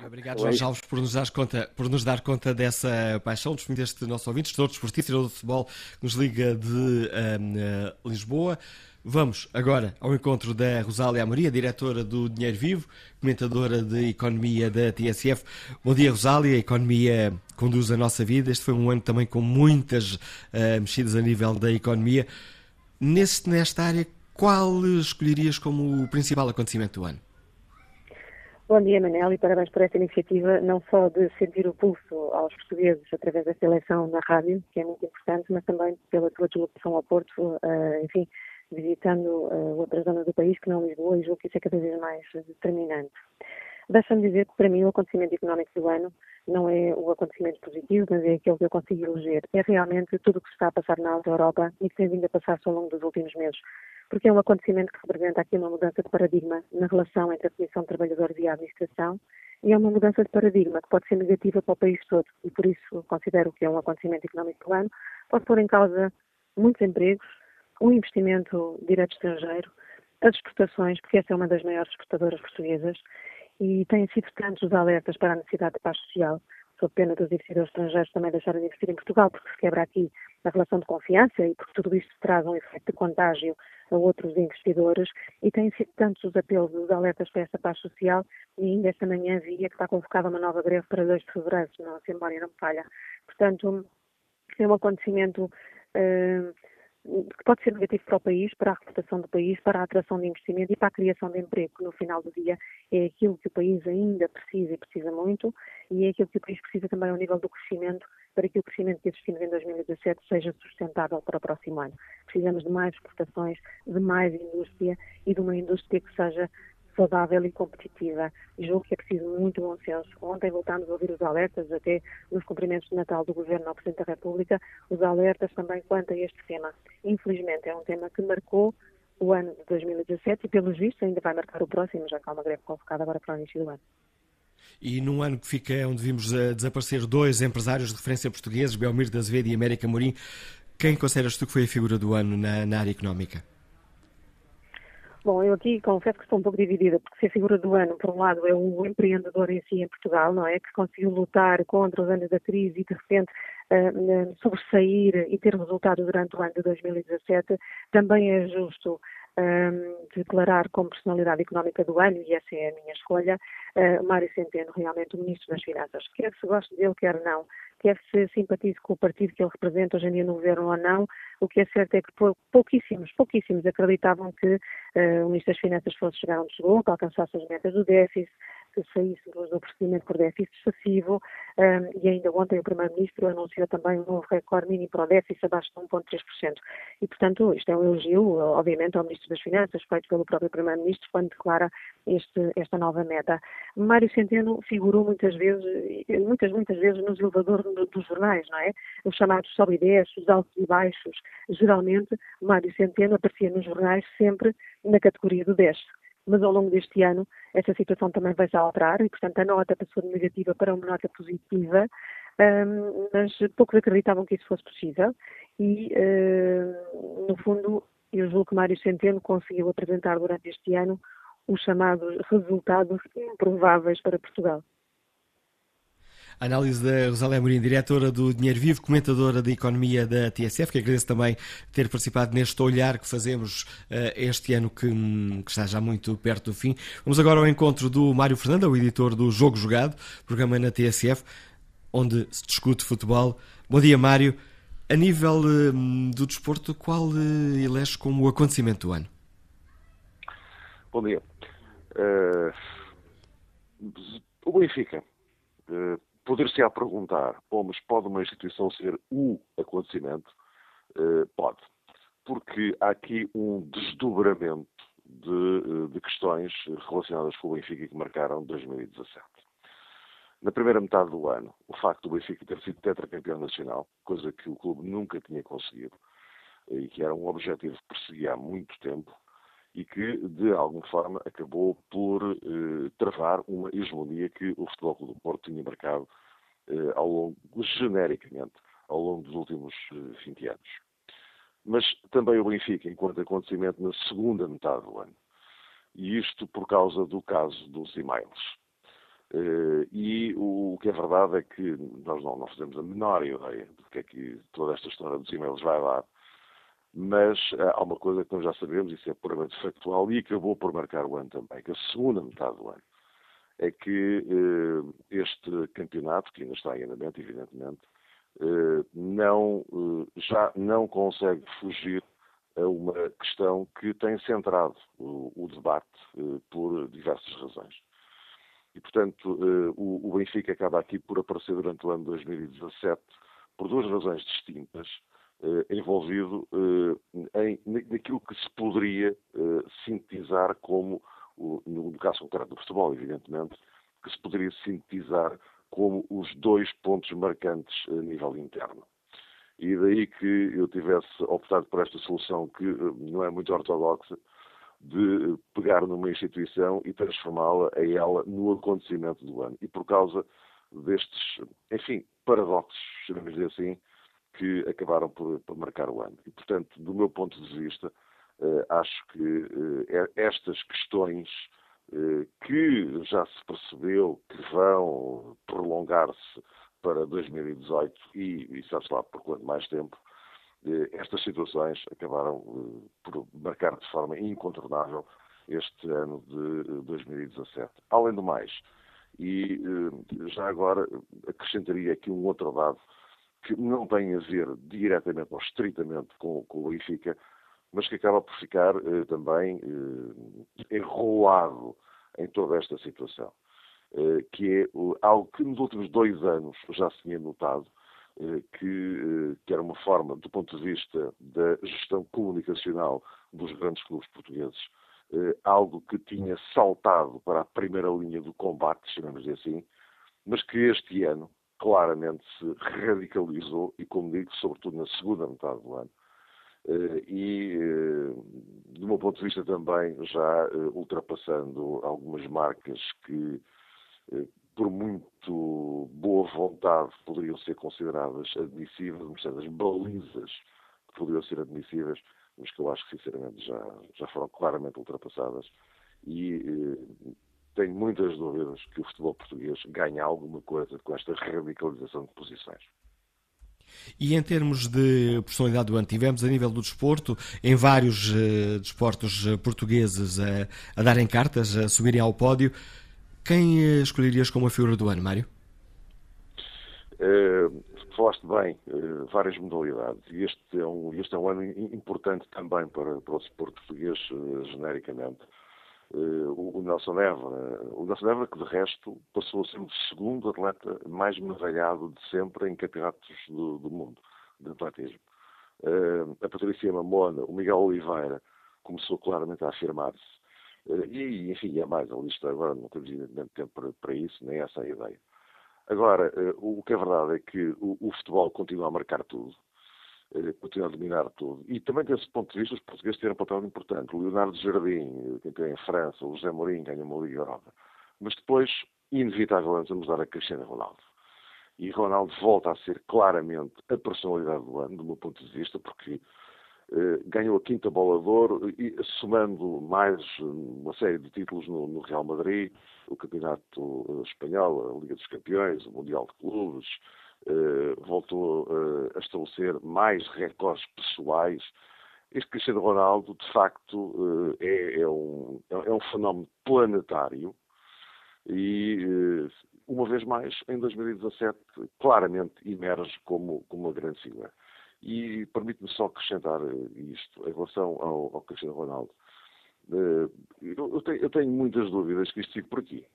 Obrigado, Jorge Alves, por nos, dar conta, por nos dar conta dessa paixão. Deste nosso ouvinte, estou desportista e do futebol que nos liga de um, Lisboa. Vamos agora ao encontro da Rosália Maria, diretora do Dinheiro Vivo, comentadora de Economia da TSF. Bom dia, Rosália. A economia conduz a nossa vida. Este foi um ano também com muitas uh, mexidas a nível da economia. Neste, nesta área, qual escolherias como o principal acontecimento do ano? Bom dia, Manel, e parabéns por esta iniciativa, não só de sentir o pulso aos portugueses através desta eleição na rádio, que é muito importante, mas também pela tua deslocação ao Porto, uh, enfim, visitando uh, outras zonas do país que não Lisboa, e julgo que isso é cada vez mais determinante. Deixa-me dizer que, para mim, o acontecimento económico do ano não é o acontecimento positivo, mas é aquele que eu consigo eleger. É realmente tudo o que se está a passar na Europa e que tem vindo a passar-se ao longo dos últimos meses. Porque é um acontecimento que representa aqui uma mudança de paradigma na relação entre a Comissão de Trabalhadores e a Administração e é uma mudança de paradigma que pode ser negativa para o país todo. E por isso considero que é um acontecimento económico do ano, pode pôr em causa muitos empregos, um investimento direto estrangeiro, as exportações, porque essa é uma das maiores exportadoras portuguesas e têm sido tantos os alertas para a necessidade de paz social, sob pena dos investidores estrangeiros também deixarem de investir em Portugal, porque se quebra aqui a relação de confiança e porque tudo isto traz um efeito de contágio a outros investidores. E têm sido tantos os apelos, os alertas para esta paz social. E ainda esta manhã via que está convocada uma nova greve para 2 de fevereiro, se, não, se a memória não me falha. Portanto, é um acontecimento uh, que pode ser negativo para o país, para a reputação do país, para a atração de investimento e para a criação de emprego, que no final do dia é aquilo que o país ainda precisa e precisa muito, e é aquilo que o país precisa também ao nível do crescimento, para que o crescimento que assistimos em 2017 seja sustentável para o próximo ano. Precisamos de mais exportações, de mais indústria e de uma indústria que seja saudável e competitiva. E julgo que é preciso muito bom senso. Ontem voltámos a ouvir os alertas, até nos cumprimentos de Natal do Governo ao Presidente da República, os alertas também quanto a este tema. Infelizmente, é um tema que marcou o ano de 2017 e, pelos vistos, ainda vai marcar o próximo, já que há uma greve convocada agora para o início do ano. E num ano que fica onde vimos uh, desaparecer dois empresários de referência portugueses, Belmiro da Azevedo e América Morim, quem consideras tu que foi a figura do ano na, na área económica? Bom, eu aqui confesso que estou um pouco dividida, porque se a figura do ano, por um lado, é o empreendedor em si em Portugal, não é? Que conseguiu lutar contra os anos da crise e, de repente, uh, sobressair e ter resultado durante o ano de 2017, também é justo um, declarar como personalidade económica do ano, e essa é a minha escolha, uh, Mário Centeno, realmente o Ministro das Finanças. Quer se goste dele, quer não, quer se simpatize com o partido que ele representa hoje em dia no governo ou não, o que é certo é que pouquíssimos, pouquíssimos acreditavam que uh, o Ministro das Finanças fosse chegar onde chegou, que alcançasse as metas do déficit, que do procedimento por déficit excessivo um, e ainda ontem o Primeiro-Ministro anunciou também um novo recorde mínimo para o déficit abaixo de 1,3%. E, portanto, isto é um elogio, obviamente, ao Ministro das Finanças, feito pelo próprio Primeiro-Ministro, quando declara este, esta nova meta. Mário Centeno figurou muitas vezes, muitas, muitas vezes nos elevadores dos jornais, não é? Os chamados sobe e desce, os altos e baixos. Geralmente, Mário Centeno aparecia nos jornais sempre na categoria do 10 mas ao longo deste ano essa situação também vai se alterar e, portanto, a nota passou de negativa para uma nota positiva, um, mas poucos acreditavam que isso fosse possível e, uh, no fundo, eu julgo que Mário Centeno conseguiu apresentar durante este ano os chamados resultados improváveis para Portugal. Análise da Rosália Amorim, diretora do Dinheiro Vivo, comentadora da economia da TSF, que agradeço também ter participado neste olhar que fazemos uh, este ano que, que, está já muito perto do fim. Vamos agora ao encontro do Mário Fernando, o editor do Jogo Jogado, programa na TSF, onde se discute futebol. Bom dia, Mário. A nível uh, do desporto, qual uh, elege como o acontecimento do ano? Bom dia. Uh, o Benfica. Poder-se-á perguntar, mas pode uma instituição ser o acontecimento? Uh, pode. Porque há aqui um desdobramento de, eh, de, questões relacionadas com o Benfica que marcaram 2017. Na primeira metade do ano, o facto do Benfica ter sido tetracampeão nacional, coisa que o clube nunca tinha conseguido, e que era um objetivo que perseguia há muito tempo, e que, de alguma forma, acabou por eh, travar uma hegemonia que o Futebol Clube do Porto tinha marcado eh, ao longo, genericamente, ao longo dos últimos eh, 20 anos. Mas também o Benfica, enquanto acontecimento na segunda metade do ano. E isto por causa do caso dos e-mails. Uh, e o, o, que é verdade é que nós não, não fazemos a menor ideia do que é que toda esta história dos e-mails vai dar, mas uh, há uma coisa que nós já sabemos, isso é puramente factual, e acabou por marcar o ano também, que a segunda metade do ano é que uh, este campeonato, que ainda está em andamento, evidentemente, uh, não, já não consegue fugir a uma questão que tem centrado o, o debate por diversas razões. E, portanto, o, o Benfica acaba aqui por aparecer durante o ano 2017 por duas razões distintas eh, envolvido eh, em, naquilo que se poderia eh, sintetizar como, no caso concreto do futebol, evidentemente, que se poderia sintetizar como os dois pontos marcantes a nível interno. E daí que eu tivesse optado por esta solução que não é muito ortodoxa, de pegar numa instituição e transformá-la a ela no acontecimento do ano. E por causa destes, enfim, paradoxos, chamemos assim, que acabaram por, por, marcar o ano. E, portanto, do meu ponto de vista, eh, acho que eh, estas questões eh, que já se percebeu que vão prolongar-se para 2018 e, e sabe-se lá por quanto mais tempo, estas situações acabaram por marcar de forma incontornável este ano de 2017. Além do mais, e já agora acrescentaria aqui um outro dado que não tem a ver diretamente ou estritamente com, com o Benfica, mas que acaba por ficar eh, também eh, enrolado em toda esta situação, eh, que é algo que nos últimos dois anos já se tinha notado, eh, que, eh, que, era uma forma, do ponto de vista da gestão comunicacional dos grandes clubes portugueses, eh, algo que tinha saltado para a primeira linha do combate, chamamos assim, mas que este ano, claramente se radicalizou e, como digo, sobretudo na segunda metade do ano, e, do meu ponto de vista também, já ultrapassando algumas marcas que, por muito boa vontade, poderiam ser consideradas admissíveis, as balizas que poderiam ser admissíveis, mas que eu acho que, sinceramente, já, já foram claramente ultrapassadas. E tenho muitas dúvidas que o futebol português ganhe alguma coisa com esta radicalização de posições. E em termos de personalidade do ano, tivemos a nível do desporto, em vários uh, desportos uh, portugueses uh, a darem cartas, a subirem ao pódio. Quem uh, escolherias como a figura do ano, Mário? falaste bem, várias modalidades. E este é, um, este é um ano importante também para, para o desporto português, genericamente uh, o, Nelson Neva. O Nelson Neva, que de resto passou a ser o segundo atleta mais medalhado de sempre em campeonatos do, do mundo de atletismo. Uh, a Patrícia Mamona, o Miguel Oliveira, começou claramente a afirmar-se. E, enfim, é mais a lista agora, não temos evidentemente tempo para, para, isso, nem essa é a ideia. Agora, o que é verdade é que o, o futebol continua a marcar tudo. Eh, continua a dominar tudo. E também desse ponto de vista os portugueses têm um papel importante. O Leonardo Jardim, quem tem em França, o José Mourinho ganha uma Liga Europa. Mas depois, inevitavelmente, vamos dar a Cristiano Ronaldo. E Ronaldo volta a ser claramente a personalidade do ano, do meu ponto de vista, porque eh, ganhou a quinta bola de ouro, e, somando mais uma série de títulos no, no Real Madrid, o Campeonato eh, Espanhol, a Liga dos Campeões, o Mundial de Clubes, eh, voltou uh, a estabelecer mais recordes pessoais. Este Cristiano Ronaldo, de facto, uh, é, é, um, é, um, fenómeno planetário e, uma vez mais, em 2017, claramente emerge como, como uma grande figura. E permite-me só acrescentar isto em relação ao, ao Cristiano Ronaldo. Eu tenho, eu tenho muitas dúvidas que isto fique por aqui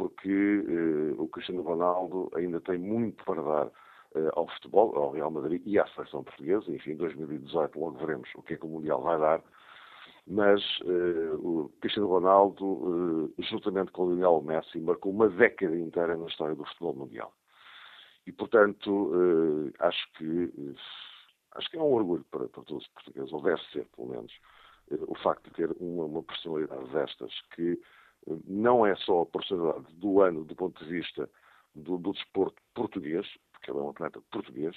porque uh, o Cristiano Ronaldo ainda tem muito para dar uh, ao futebol, ao Real Madrid e à seleção portuguesa. Enfim, em 2018 logo veremos o que é que o Mundial vai dar. Mas uh, o Cristiano Ronaldo, juntamente com o Lionel Messi, marcou uma década inteira na história do futebol mundial. E, portanto, acho que acho que é um orgulho para, para todos os portugueses, ou deve ser, pelo menos, o facto de ter uma, uma personalidade destas que não é só a personalidade do ano do ponto de vista do, do desporto português, porque ele é um atleta português,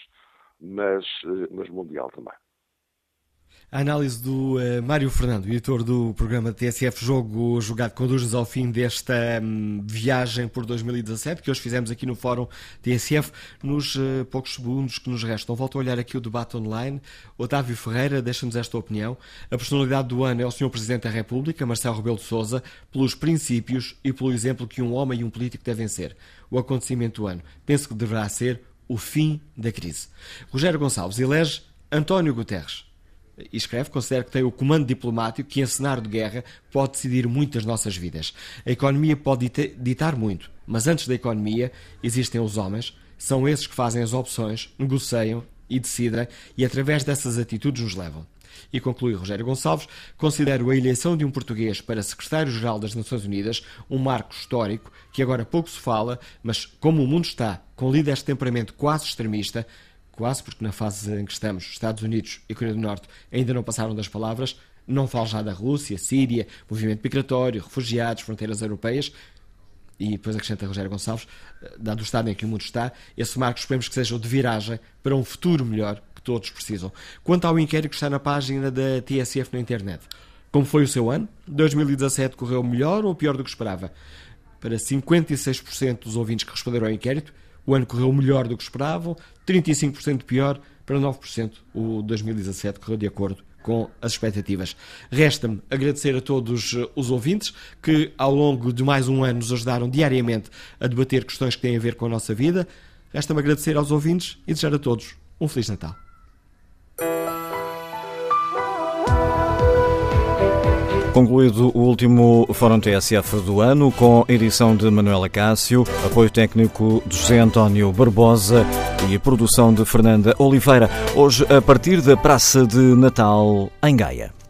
mas, eh, mas mundial também. A análise do uh, Mário Fernando, editor do programa TSF Jogo Jogado, conduz-nos ao fim desta um, viagem por 2017 que hoje fizemos aqui no Fórum TSF. Nos uh, poucos segundos que nos restam, volto a olhar aqui o debate online. Otávio Ferreira deixa-nos esta opinião. A personalidade do ano é o Sr. Presidente da República, Marcelo Rebelo de Sousa, pelos princípios e pelo exemplo que um homem e um político devem ser. O acontecimento do ano penso que deverá ser o fim da crise. Rogério Gonçalves elege António Guterres e escreve, considero que tem o comando diplomático que, em cenário de guerra, pode decidir muito das nossas vidas. A economia pode ditar muito, mas antes da economia existem os homens, são esses que fazem as opções, negociam e decidem, e através dessas atitudes nos levam. E conclui Rogério Gonçalves, considero a eleição de um português para secretário-geral das Nações Unidas um marco histórico que agora pouco se fala, mas como o mundo está, com líderes de temperamento quase extremista, quase, porque na fase em que estamos, Estados Unidos e Coreia do Norte ainda não passaram das palavras, não falo já da Rússia, Síria, movimento migratório, refugiados, fronteiras europeias, e depois acrescenta Rogério Gonçalves, eh, dado o estado em que o mundo está, esse marco esperemos que seja o de viragem para um futuro melhor que todos precisam. Quanto ao inquérito que está na página da TSF na internet, como foi o seu ano? 2017 correu melhor ou pior do que esperava? Para 56% dos ouvintes que responderam ao inquérito, o ano correu melhor do que esperavam, 35% pior para 9%. O 2017 correu de acordo com as expectativas. Resta-me agradecer a todos eh, os ouvintes que, ao longo de mais um ano, nos ajudaram diariamente a debater questões que têm a ver com a nossa vida. Resta-me agradecer aos ouvintes e desejar a todos um Feliz Natal. Concluído o último Fórum TSF do ano, com edição de Manuela Cássio, apoio técnico de José António Barbosa e produção de Fernanda Oliveira. Hoje, a partir da Praça de Natal, em Gaia.